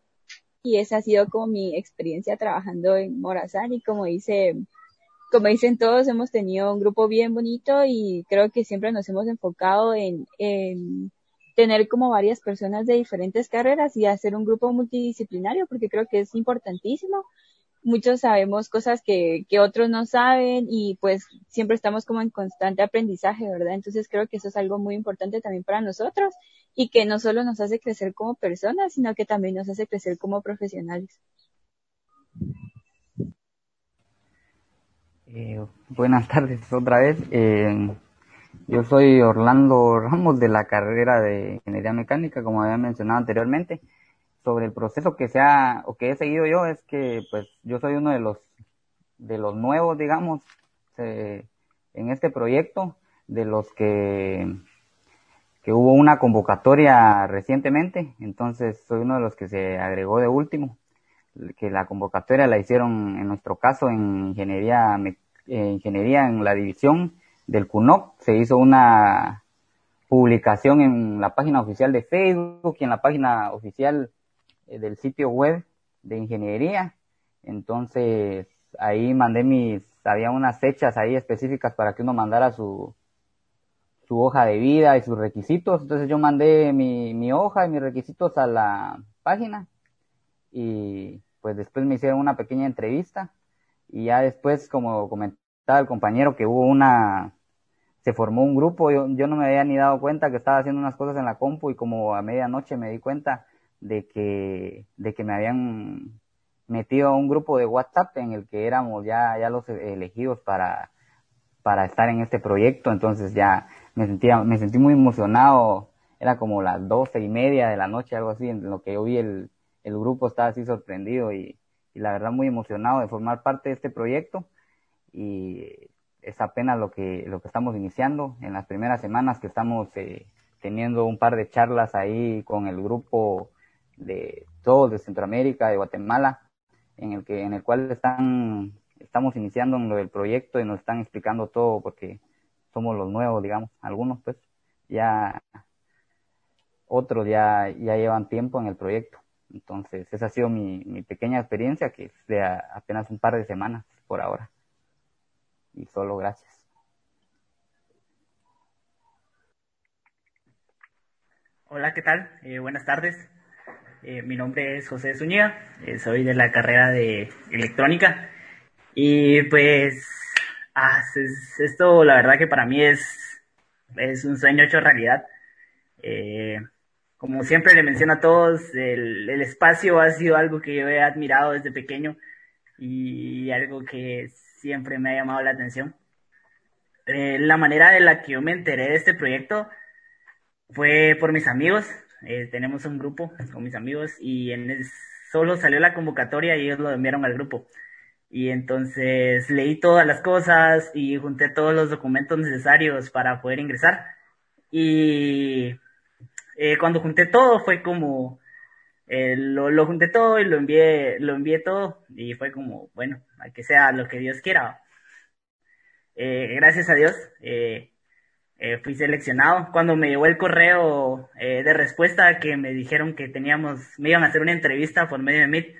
[SPEAKER 6] Y esa ha sido como mi experiencia trabajando en Morazán y como dice, como dicen todos, hemos tenido un grupo bien bonito y creo que siempre nos hemos enfocado en, en tener como varias personas de diferentes carreras y hacer un grupo multidisciplinario, porque creo que es importantísimo. Muchos sabemos cosas que, que otros no saben y pues siempre estamos como en constante aprendizaje, ¿verdad? Entonces creo que eso es algo muy importante también para nosotros y que no solo nos hace crecer como personas, sino que también nos hace crecer como profesionales.
[SPEAKER 10] Eh, buenas tardes otra vez. Eh, yo soy Orlando Ramos de la carrera de Ingeniería Mecánica, como había mencionado anteriormente. Sobre el proceso que se o que he seguido yo, es que pues yo soy uno de los, de los nuevos, digamos, eh, en este proyecto, de los que, que hubo una convocatoria recientemente, entonces soy uno de los que se agregó de último, que la convocatoria la hicieron en nuestro caso en ingeniería, eh, ingeniería en la división del CUNOC. Se hizo una publicación en la página oficial de Facebook y en la página oficial eh, del sitio web de ingeniería. Entonces, ahí mandé mis, había unas fechas ahí específicas para que uno mandara su, su hoja de vida y sus requisitos. Entonces yo mandé mi, mi hoja y mis requisitos a la página y pues después me hicieron una pequeña entrevista y ya después, como comenté, estaba el compañero que hubo una, se formó un grupo, yo, yo no me había ni dado cuenta que estaba haciendo unas cosas en la compu y como a medianoche me di cuenta de que, de que me habían metido a un grupo de WhatsApp en el que éramos ya, ya los elegidos para, para estar en este proyecto, entonces ya me sentía, me sentí muy emocionado. Era como las doce y media de la noche, algo así, en lo que yo vi el, el grupo estaba así sorprendido y, y la verdad muy emocionado de formar parte de este proyecto y es apenas lo que, lo que estamos iniciando en las primeras semanas que estamos eh, teniendo un par de charlas ahí con el grupo de todos de Centroamérica, de Guatemala, en el que, en el cual están, estamos iniciando en lo del proyecto y nos están explicando todo porque somos los nuevos, digamos, algunos pues ya, otros ya, ya llevan tiempo en el proyecto. Entonces, esa ha sido mi, mi pequeña experiencia, que es de apenas un par de semanas por ahora. Y solo gracias.
[SPEAKER 12] Hola, ¿qué tal? Eh, buenas tardes. Eh, mi nombre es José Zúñiga, eh, soy de la carrera de electrónica y pues ah, es- esto la verdad que para mí es, es un sueño hecho realidad. Como siempre le menciono a todos, el, el espacio ha sido algo que yo he admirado desde pequeño y algo que siempre me ha llamado la atención. Eh, la manera de la que yo me enteré de este proyecto fue por mis amigos. Eh, tenemos un grupo con mis amigos y en el- solo salió la convocatoria y ellos lo enviaron al grupo. Y entonces leí todas las cosas y junté todos los documentos necesarios para poder ingresar. Y eh, cuando junté todo fue como, eh, lo, lo junté todo y lo envié, lo envié todo y fue como, bueno, a que sea lo que Dios quiera. Eh, gracias a Dios, eh, eh, fui seleccionado. Cuando me llegó el correo eh, de respuesta que me dijeron que teníamos, me iban a hacer una entrevista por medio de Meet,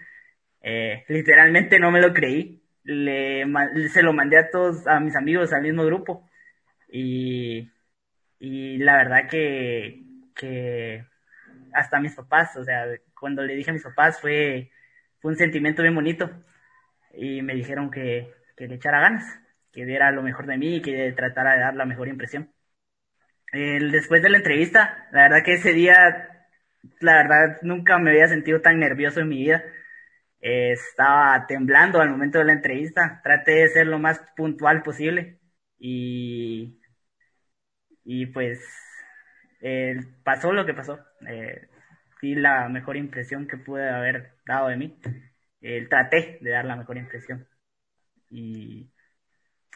[SPEAKER 12] literalmente no me lo creí. Le, se lo mandé a todos, a mis amigos, al mismo grupo. Y, y la verdad que, que hasta mis papás, o sea, cuando le dije a mis papás fue, fue un sentimiento bien bonito. Y me dijeron que, que le echara ganas, que diera lo mejor de mí y que tratara de dar la mejor impresión. El- después de la entrevista, la verdad que ese día, la verdad, nunca me había sentido tan nervioso en mi vida. Eh, estaba temblando al momento de la entrevista. Traté de ser lo más puntual posible y, y pues eh, pasó lo que pasó. Eh, di la mejor impresión que pude haber dado de mí. Traté de dar la mejor impresión. Y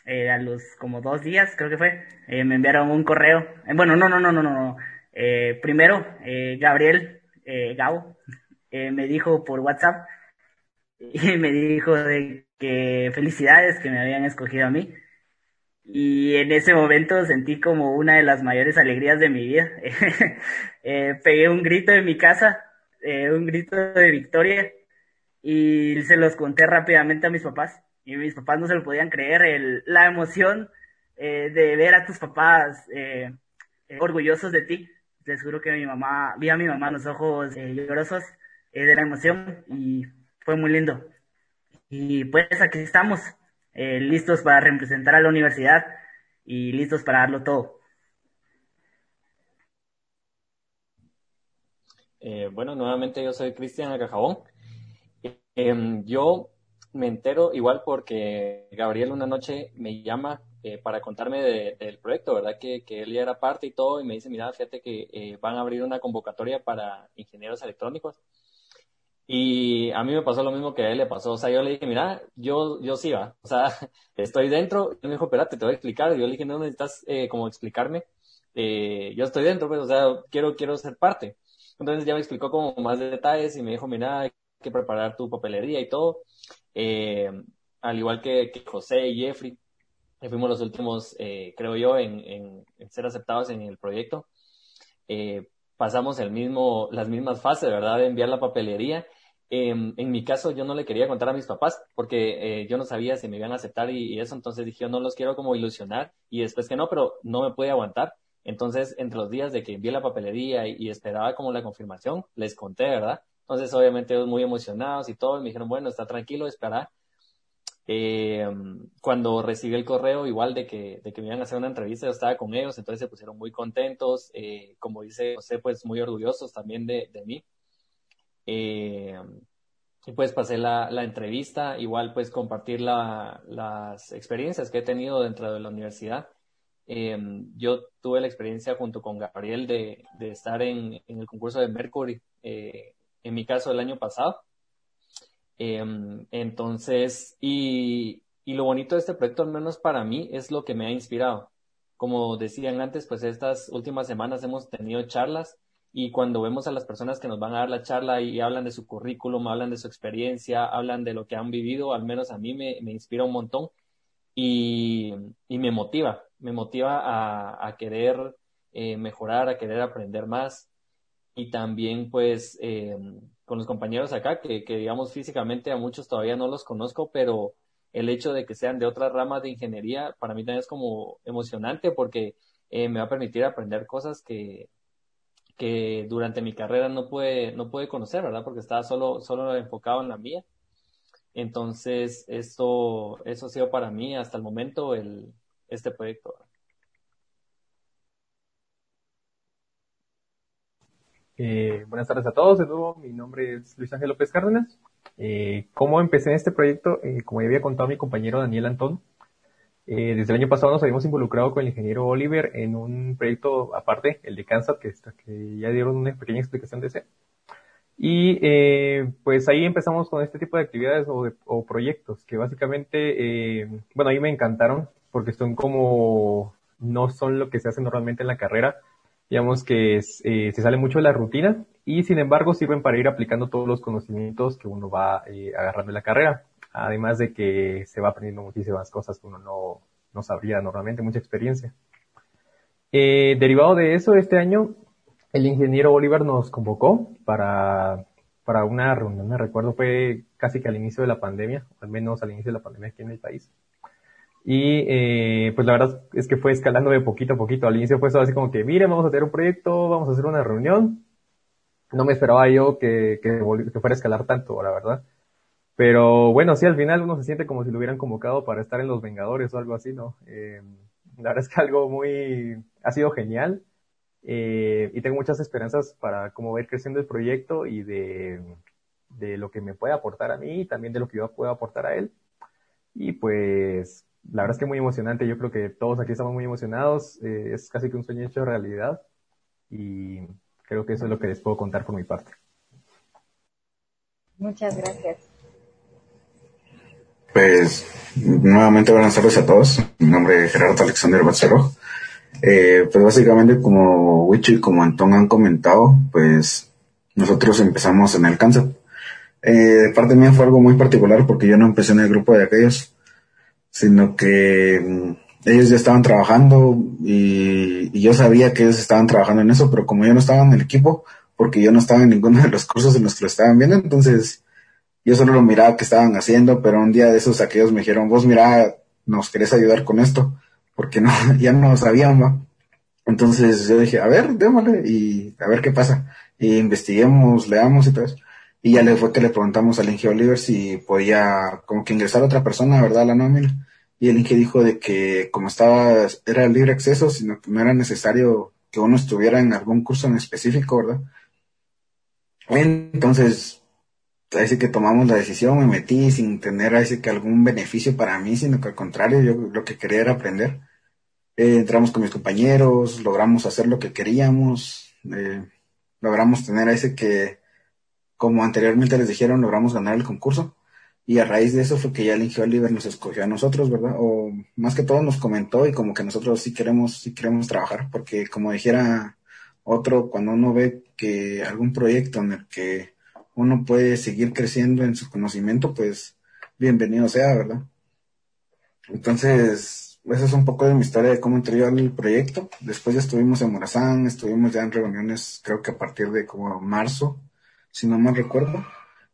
[SPEAKER 12] eh, a los como dos días, creo que fue, eh, me enviaron un correo. Eh, bueno, no, no, no, no, no. primero, Gabriel Gabo me dijo por WhatsApp [laughs] y me dijo de que felicidades que me habían escogido a mí. Y en ese momento sentí como una de las mayores alegrías de mi vida. [laughs] Eh, pegué un grito en mi casa, eh, un grito de victoria, y se los conté rápidamente a mis papás. Y mis papás no se lo podían creer, el- la emoción eh, de ver a tus papás eh, eh, orgullosos de ti. Les juro que mi mamá, vi a mi mamá los ojos llorosos de la emoción y fue muy lindo. Y pues aquí estamos, eh, listos para representar a la universidad y listos para darlo todo.
[SPEAKER 14] Eh, bueno, nuevamente yo soy Cristian Acajabón. Em, yo me entero igual porque Gabriel una noche me llama eh, para contarme de- del proyecto, ¿verdad? Que, que él ya era parte y todo, y me dice, mira, fíjate que eh, van a abrir una convocatoria para ingenieros electrónicos. Y a mí me pasó lo mismo que a él le pasó. O sea, yo le dije, mira, yo, yo sí va. O sea, [laughs] estoy dentro. Y él me dijo, espérate, te voy a explicar. Y yo le dije, no necesitas eh, como explicarme. Eh, yo estoy dentro, pues, o sea, quiero, quiero ser parte. Entonces ya me explicó como más detalles y me dijo, mira, hay que preparar tu papelería y todo. Eh, al igual que, que José y Jeffrey, que fuimos los últimos, eh, creo yo, en, en, en ser aceptados en el proyecto. Pasamos el mismo, las mismas fases, ¿verdad? De enviar la papelería. Eh, en mi caso, yo no le quería contar a mis papás porque eh, yo no sabía si me iban a aceptar y, y eso, entonces dije, no los quiero como ilusionar y después que no, pero no me pude aguantar. Entonces, entre los días de que envié la papelería y, y esperaba como la confirmación, les conté, ¿verdad? Entonces, obviamente, ellos muy emocionados y todo, y me dijeron, bueno, está tranquilo, espera. Eh, cuando recibí el correo, igual de que, de que me iban a hacer una entrevista, yo estaba con ellos, entonces se pusieron muy contentos, eh, como dice José, pues muy orgullosos también de, de mí. Eh, y pues pasé la, la entrevista, igual pues compartir la, las experiencias que he tenido dentro de la universidad. Em, yo tuve la experiencia junto con Gabriel de, de estar en, en, el concurso de Mercury, eh, en mi caso el año pasado. Em, entonces, y, y lo bonito de este proyecto, al menos para mí, es lo que me ha inspirado. Como decían antes, pues estas últimas semanas hemos tenido charlas y cuando vemos a las personas que nos van a dar la charla y hablan de su currículum, hablan de su experiencia, hablan de lo que han vivido, al menos a mí me, me inspira un montón y, y me motiva, me motiva a, a querer eh, mejorar, a querer aprender más y también pues eh, con los compañeros acá, que, que digamos físicamente a muchos todavía no los conozco, pero el hecho de que sean de otras ramas de ingeniería para mí también es como emocionante porque eh, me va a permitir aprender cosas que, que durante mi carrera no pude, no pude conocer, ¿verdad? Porque estaba solo, solo enfocado en la mía. Entonces, esto, eso ha sido para mí hasta el momento el, este proyecto.
[SPEAKER 9] Eh, buenas tardes a todos, de nuevo, mi nombre es Luis Ángel López Cárdenas. Eh, ¿Cómo empecé este proyecto? Eh, como ya había contado mi compañero Daniel Antón, eh, desde el año pasado nos habíamos involucrado con el ingeniero Oliver en un proyecto aparte, el de Kansas, que, ya dieron una pequeña explicación de ese. Y eh, pues ahí empezamos con este tipo de actividades o, de, proyectos que básicamente, bueno, a mí me encantaron porque son como, no son lo que se hace normalmente en la carrera. Digamos que eh, se sale mucho de la rutina y sin embargo sirven para ir aplicando todos los conocimientos que uno va eh, agarrando en la carrera. Además de que se va aprendiendo muchísimas cosas que uno no, no sabría normalmente, mucha experiencia. Eh, derivado de eso, este año el ingeniero Oliver nos convocó para, para una reunión, me recuerdo, fue casi que al inicio de la pandemia, al menos al inicio de la pandemia aquí en el país. Y eh, pues la verdad es que fue escalando de poquito a poquito. Al inicio fue así como que, miren, vamos a hacer un proyecto, vamos a hacer una reunión. No me esperaba yo que, que, que fuera a escalar tanto, la verdad. Pero bueno, sí, al final uno se siente como si lo hubieran convocado para estar en Los Vengadores o algo así, ¿no? Eh, la verdad es que algo muy, ha sido genial. Eh, y tengo muchas esperanzas para cómo ver creciendo el proyecto y de, de lo que me puede aportar a mí y también de lo que yo puedo aportar a él. Y pues, la verdad es que muy emocionante. Yo creo que todos aquí estamos muy emocionados. Eh, es casi que un sueño hecho realidad. Y creo que eso es lo que les puedo contar por mi parte.
[SPEAKER 1] Muchas gracias.
[SPEAKER 7] Pues, nuevamente buenas tardes a todos. Mi nombre es Gerardo Alexander Bacero. Eh, pues básicamente como Wicho y como Antón han comentado, pues nosotros empezamos en el cáncer. Eh, de parte mía fue algo muy particular porque yo no empecé en el grupo de aquellos, sino que mm, ellos ya estaban trabajando y, yo sabía que ellos estaban trabajando en eso, pero como yo no estaba en el equipo, porque yo no estaba en ninguno de los cursos en los que lo estaban viendo, entonces yo solo lo miraba que estaban haciendo, pero un día de esos aquellos me dijeron, vos mira, nos querés ayudar con esto porque no, [laughs] ya no sabían, ¿va? Entonces yo dije, a ver, démosle y a ver qué pasa. Y investiguemos, leamos y todo eso. Y ya le fue que le preguntamos al Inge Oliver si podía como que ingresar otra persona, ¿verdad? La nómina. Y el Inge dijo de que como estaba, era libre acceso, sino que no era necesario que uno estuviera en algún curso en específico, ¿verdad? Entonces, así que tomamos la decisión, me metí sin tener así que algún beneficio para mí, sino que al contrario, yo lo que quería era aprender. Eh, entramos con mis compañeros, logramos hacer lo que queríamos, eh, logramos tener ese que, como anteriormente les dijeron, logramos ganar el concurso. Y a raíz de eso fue que ya el Inge Oliver nos escogió a nosotros, ¿verdad? O más que todo nos comentó y como que nosotros sí queremos, sí queremos trabajar, porque como dijera otro, cuando uno ve que algún proyecto en el que uno puede seguir creciendo en su conocimiento, pues bienvenido sea, ¿verdad? Entonces, esa es un poco de mi historia de cómo entré yo al proyecto. Después ya estuvimos en Morazán, estuvimos ya en reuniones, creo que a partir de como marzo, si no mal recuerdo.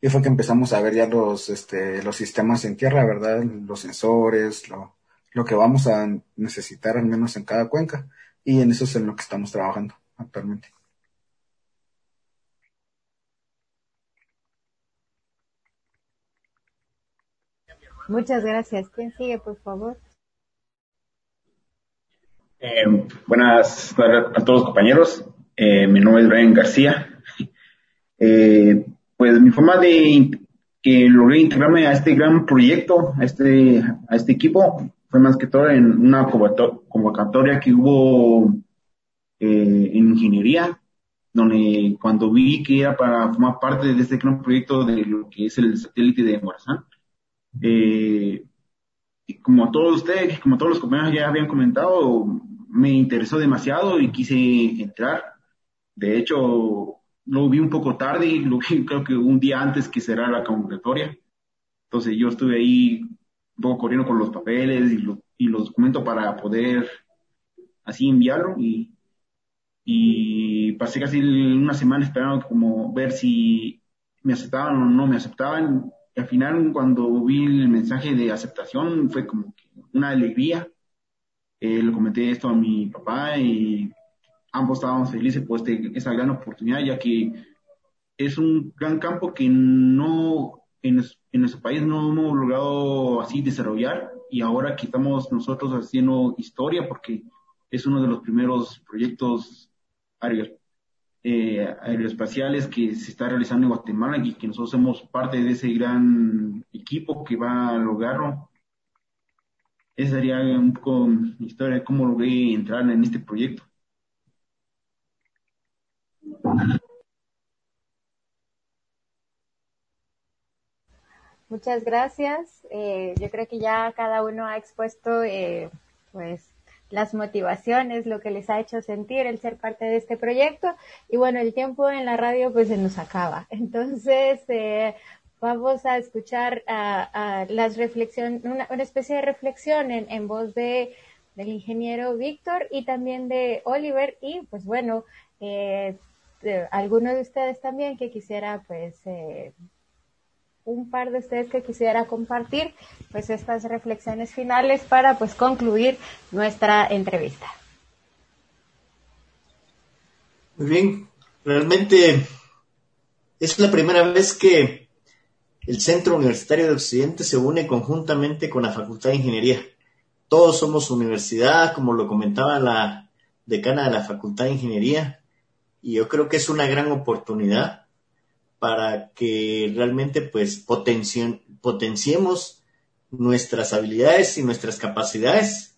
[SPEAKER 7] Y fue que empezamos a ver ya los, este, los sistemas en tierra, ¿verdad? Los sensores, lo, lo que vamos a necesitar al menos en cada cuenca. Y en eso es en lo que estamos trabajando actualmente.
[SPEAKER 1] Muchas gracias. ¿Quién sigue, por favor?
[SPEAKER 15] Eh, buenas a todos compañeros. Eh, mi nombre es Brian García. [laughs] Eh, pues mi forma de que logré integrarme a este gran proyecto, a este, a este equipo, fue más que todo en una convocatoria que hubo eh, en ingeniería, donde cuando vi que era para formar parte de este gran proyecto de lo que es el satélite de Morazán, eh, como todos ustedes, como todos los compañeros ya habían comentado, me interesó demasiado y quise entrar. De hecho, lo vi un poco tarde, lo vi [laughs] creo que un día antes que cerrar la convocatoria. Entonces yo estuve ahí un poco corriendo con los papeles y, y los documentos para poder así enviarlo y, y pasé casi una semana esperando como ver si me aceptaban o no me aceptaban. Y al final cuando vi el mensaje de aceptación fue como una alegría. Eh, le comenté esto a mi papá y ambos estábamos felices por este, esa gran oportunidad, ya que es un gran campo que no en, en nuestro país no hemos logrado así desarrollar y ahora que estamos nosotros haciendo historia porque es uno de los primeros proyectos eh, aeroespaciales que se está realizando en Guatemala y que nosotros somos parte de ese gran equipo que va a lograrlo. Esa sería un poco mi historia de cómo logré entrar en este proyecto.
[SPEAKER 1] Muchas gracias. Eh, yo creo que ya cada uno ha expuesto eh, pues las motivaciones, lo que les ha hecho sentir el ser parte de este proyecto. Y bueno, el tiempo en la radio pues se nos acaba. [laughs] Entonces, eh, vamos a escuchar las reflexiones, una, especie de reflexión en, voz de del ingeniero Víctor y también de Oliver y pues bueno, de, alguno de ustedes también que quisiera pues eh, un par de ustedes que quisiera compartir pues estas reflexiones finales para pues concluir nuestra entrevista.
[SPEAKER 13] Muy bien, realmente es la primera vez que el Centro Universitario de Occidente se une conjuntamente con la Facultad de Ingeniería. Todos somos universidad, como lo comentaba la decana de la Facultad de Ingeniería, y yo creo que es una gran oportunidad para que realmente pues potenciemos nuestras habilidades y nuestras capacidades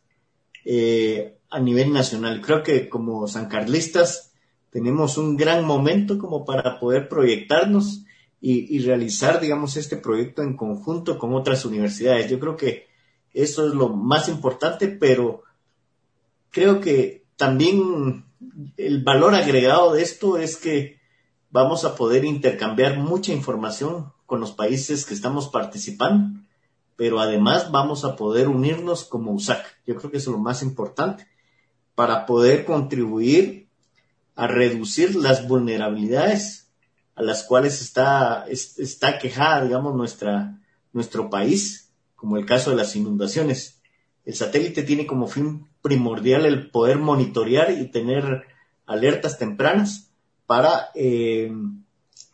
[SPEAKER 13] eh, a nivel nacional. Creo que como sancarlistas tenemos un gran momento como para poder proyectarnos y, y, realizar, digamos, este proyecto en conjunto con otras universidades. Yo creo que eso es lo más importante, pero creo que también el valor agregado de esto es que vamos a poder intercambiar mucha información con los países que estamos participando, pero además vamos a poder unirnos como USAC. Yo creo que eso es lo más importante para poder contribuir a reducir las vulnerabilidades a las cuales está, está quejada, digamos, nuestra, nuestro país, como el caso de las inundaciones. El satélite tiene como fin primordial el poder monitorear y tener alertas tempranas para eh,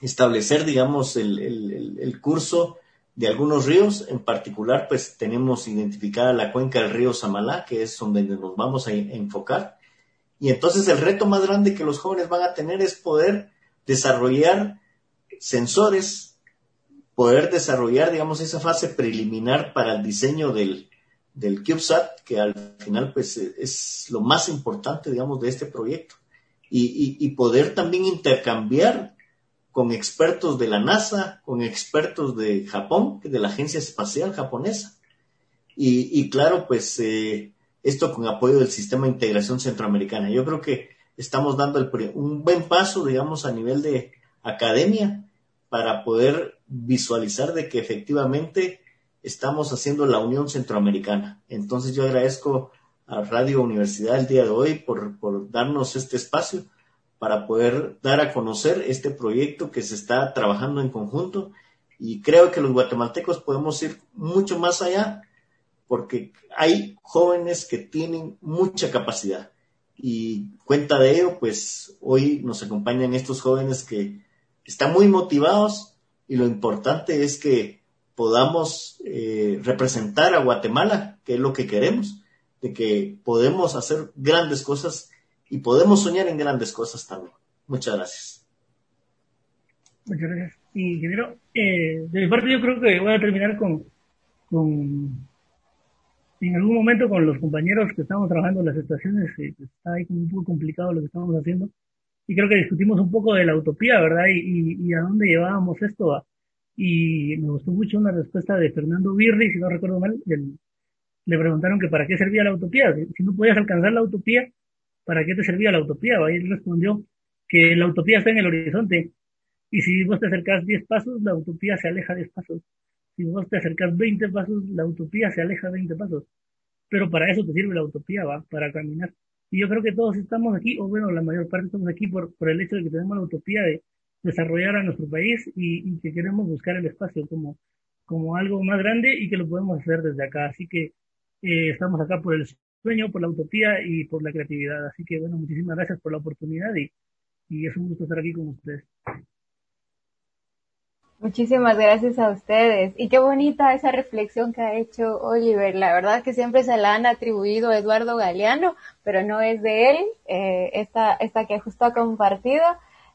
[SPEAKER 13] establecer, digamos, el, el, el, curso de algunos ríos. En particular, pues tenemos identificada la cuenca del río Samalá, que es donde nos vamos a, enfocar. Y entonces el reto más grande que los jóvenes van a tener es poder desarrollar sensores, poder desarrollar, digamos, esa fase preliminar para el diseño del, del CubeSat, que al final, pues, es lo más importante, digamos, de este proyecto y, poder también intercambiar con expertos de la NASA, con expertos de Japón, de la Agencia Espacial Japonesa. Y, claro, pues eh, esto con apoyo del Sistema de Integración Centroamericana. Yo creo que estamos dando un buen paso, digamos, a nivel de academia para poder visualizar de que efectivamente estamos haciendo la Unión Centroamericana. Entonces yo agradezco a Radio Universidad el día de hoy por, por darnos este espacio para poder dar a conocer este proyecto que se está trabajando en conjunto y creo que los guatemaltecos podemos ir mucho más allá porque hay jóvenes que tienen mucha capacidad y cuenta de ello pues hoy nos acompañan estos jóvenes que están muy motivados y lo importante es que podamos eh, representar a Guatemala que es lo que queremos de que podemos hacer grandes cosas y podemos soñar en grandes cosas también. Muchas gracias.
[SPEAKER 2] Muchas gracias. Ingeniero, eh, de mi parte yo creo que voy a terminar con, con, en algún momento con los compañeros que estamos trabajando en las estaciones, eh, pues, está ahí un poco complicado lo que estamos haciendo. Y creo que discutimos un poco de la utopía, ¿verdad? Y, y, a dónde llevábamos esto. Y me gustó mucho una respuesta de Fernando Birri, si no recuerdo mal, le preguntaron que para qué servía la utopía. Si, no podías alcanzar la utopía, ¿para qué te servía la utopía? Y él respondió que la utopía está en el horizonte. Y si vos te acercás 10 pasos, la utopía se aleja 10 pasos. Si vos te acercas 20 pasos, la utopía se aleja 20 pasos. Pero para eso te sirve la utopía, va, para caminar. Y yo creo que todos estamos aquí, o bueno, la mayor parte estamos aquí por, por el hecho de que tenemos la utopía de desarrollar a nuestro país y, que queremos buscar el espacio como, como algo más grande y que lo podemos hacer desde acá. Así que eh, estamos acá por el sueño, por la utopía y por la creatividad. Así que bueno, muchísimas gracias por la oportunidad y, y es un gusto estar aquí con ustedes.
[SPEAKER 1] Muchísimas gracias a ustedes. Y qué bonita esa reflexión que ha hecho Oliver. La verdad que siempre se la han atribuido a Eduardo Galeano, pero no es de él, eh, esta, esta que justo ha compartido.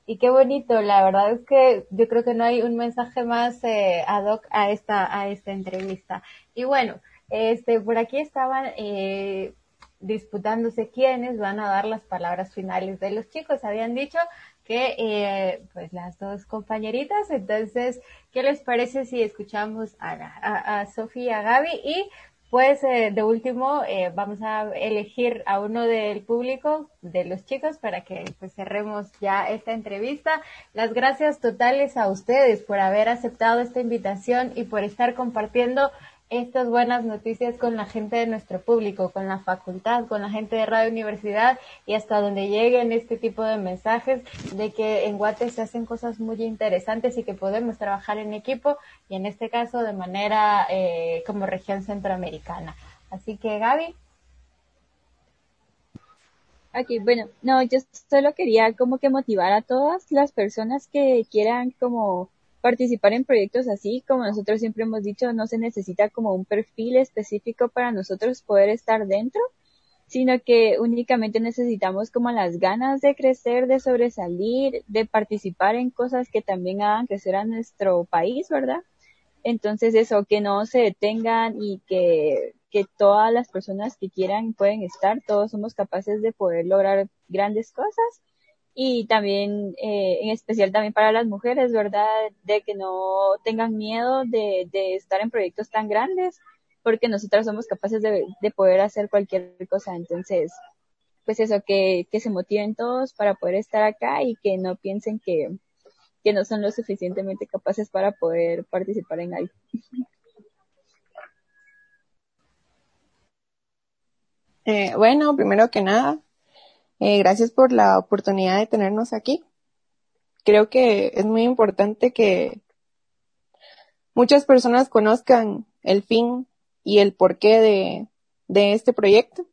[SPEAKER 1] Y qué bonito, la verdad es que yo creo que no hay un mensaje más eh, ad hoc a esta, a esta entrevista. Y bueno, este, por aquí estaban eh, disputándose quiénes van a dar las palabras finales de los chicos. Habían dicho que eh, pues las dos compañeritas. Entonces, ¿qué les parece si escuchamos a, a, a Sofía y a Gaby? Y pues eh, de último eh, vamos a elegir a uno del público, de los chicos, para que pues cerremos ya esta entrevista. Las gracias totales a ustedes por haber aceptado esta invitación y por estar compartiendo estas buenas noticias con la gente de nuestro público, con la facultad, con la gente de Radio Universidad y hasta donde lleguen este tipo de mensajes de que en Guate se hacen cosas muy interesantes y que podemos trabajar en equipo y en este caso de manera eh, como región centroamericana. Así que Gaby.
[SPEAKER 6] Aquí, bueno, no, yo solo quería como que motivar a todas las personas que quieran como participar en proyectos así, como nosotros siempre hemos dicho, no se necesita como un perfil específico para nosotros poder estar dentro, sino que únicamente necesitamos como las ganas de crecer, de sobresalir, de participar en cosas que también hagan crecer a nuestro país, ¿verdad? Entonces eso, que no se detengan y que, que todas las personas que quieran pueden estar, todos somos capaces de poder lograr grandes cosas y también, eh, en especial también para las mujeres, ¿verdad? De que no tengan miedo de, de estar en proyectos tan grandes, porque nosotras somos capaces de, de poder hacer cualquier cosa. Entonces, pues eso, que, que se motiven todos para poder estar acá y que no piensen que, que no son lo suficientemente capaces para poder participar en algo.
[SPEAKER 11] Eh, bueno, primero que nada, eh, gracias por la oportunidad de tenernos aquí. Creo que es muy importante que muchas personas conozcan el fin y el porqué de, de este proyecto.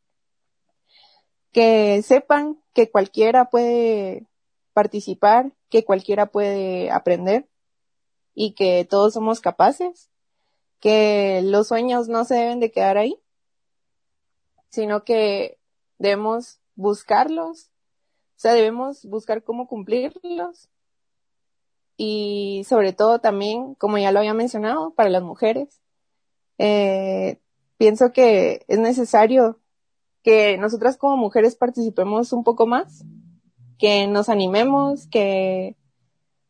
[SPEAKER 11] Que sepan que cualquiera puede participar, que cualquiera puede aprender y que todos somos capaces, que los sueños no se deben de quedar ahí, sino que debemos buscarlos, o sea, debemos buscar cómo cumplirlos y sobre todo también, como ya lo había mencionado, para las mujeres. Eh, pienso que es necesario que nosotras como mujeres participemos un poco más, que nos animemos, que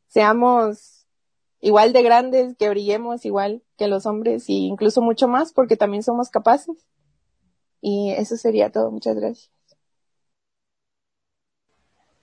[SPEAKER 11] seamos igual de grandes, que brillemos igual que los hombres e incluso mucho más porque también somos capaces. Y eso sería todo. Muchas gracias.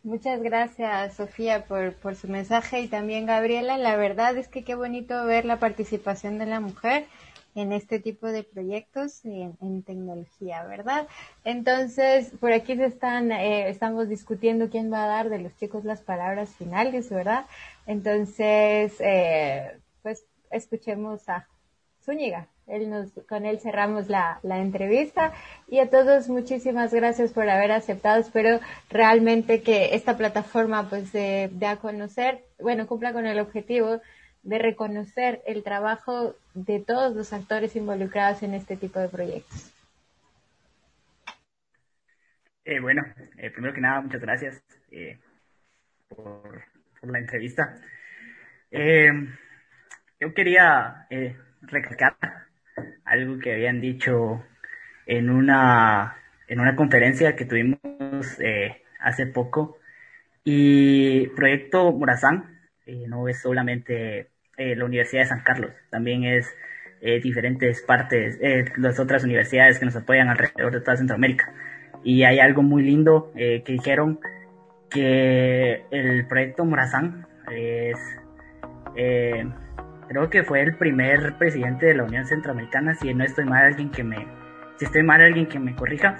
[SPEAKER 1] Muchas gracias, Sofía, por, su mensaje y también Gabriela. La verdad es que qué bonito ver la participación de la mujer en este tipo de proyectos en, en tecnología, ¿verdad? Entonces, por aquí se están, eh, estamos discutiendo quién va a dar de los chicos las palabras finales, ¿verdad? Entonces, eh, pues escuchemos a Zúñiga él nos, con él cerramos la, la, entrevista y a todos muchísimas gracias por haber aceptado. Espero realmente que esta plataforma pues de, a conocer, bueno, cumpla con el objetivo de reconocer el trabajo de todos los actores involucrados en este tipo de proyectos.
[SPEAKER 12] Eh, bueno, eh, primero que nada, muchas gracias eh, por, por, la entrevista. Eh, yo quería recalcar algo que habían dicho en una, en una conferencia que tuvimos eh, hace poco. Y Proyecto Morazán eh, no es solamente eh, la Universidad de San Carlos, también es diferentes partes, las otras universidades que nos apoyan alrededor de toda Centroamérica. Y hay algo muy lindo que dijeron que el proyecto Morazán es, creo que fue el primer presidente de la Unión Centroamericana, si no estoy mal, alguien que me, si estoy mal, alguien que me corrija,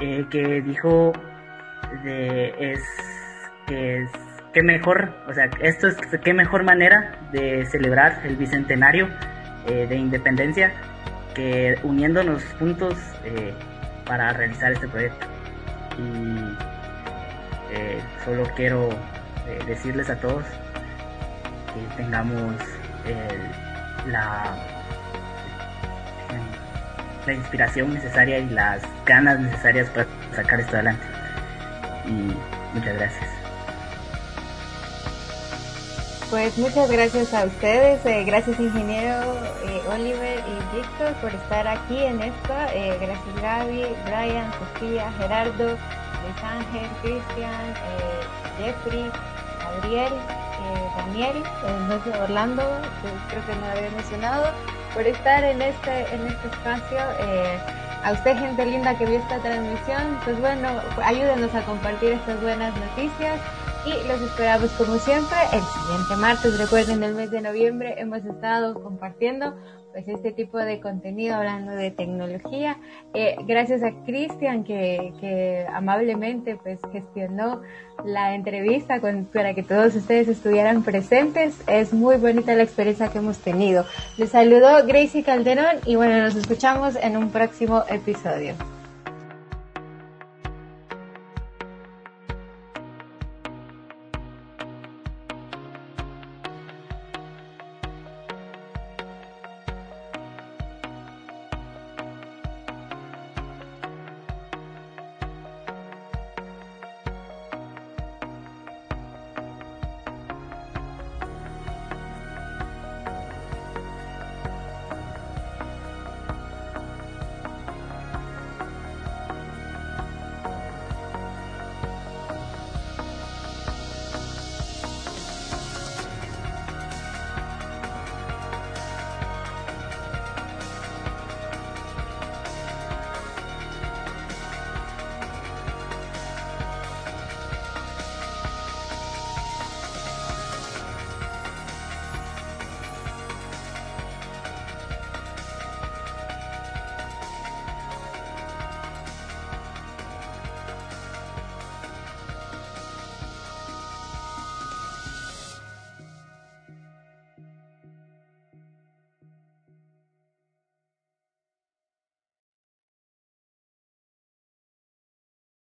[SPEAKER 12] eh, que dijo es que es qué mejor, o sea, esto es qué mejor manera de celebrar el bicentenario eh, de independencia que uniéndonos juntos eh, para realizar este proyecto. Y solo quiero decirles a todos que tengamos la la inspiración necesaria y las ganas necesarias para sacar esto adelante. Y muchas gracias.
[SPEAKER 1] Pues muchas gracias a ustedes, eh, gracias ingeniero eh, Oliver y Víctor por estar aquí en esto, eh, gracias Gaby, Brian, Sofía, Gerardo, Luis Ángel, Cristian, Jeffrey, Gabriel, Daniel, Orlando, creo que no había mencionado, por estar en este, en este espacio. Eh, a usted, gente linda que vio esta transmisión, pues bueno, ayúdenos a compartir estas buenas noticias y los esperamos como siempre el siguiente martes. Recuerden, el mes de noviembre hemos estado compartiendo pues este tipo de contenido hablando de tecnología. Eh, gracias a Cristian que, que, amablemente pues gestionó la entrevista para que todos ustedes estuvieran presentes. Es muy bonita la experiencia que hemos tenido. Les saludo Gracie Calderón y bueno, nos escuchamos en un próximo episodio.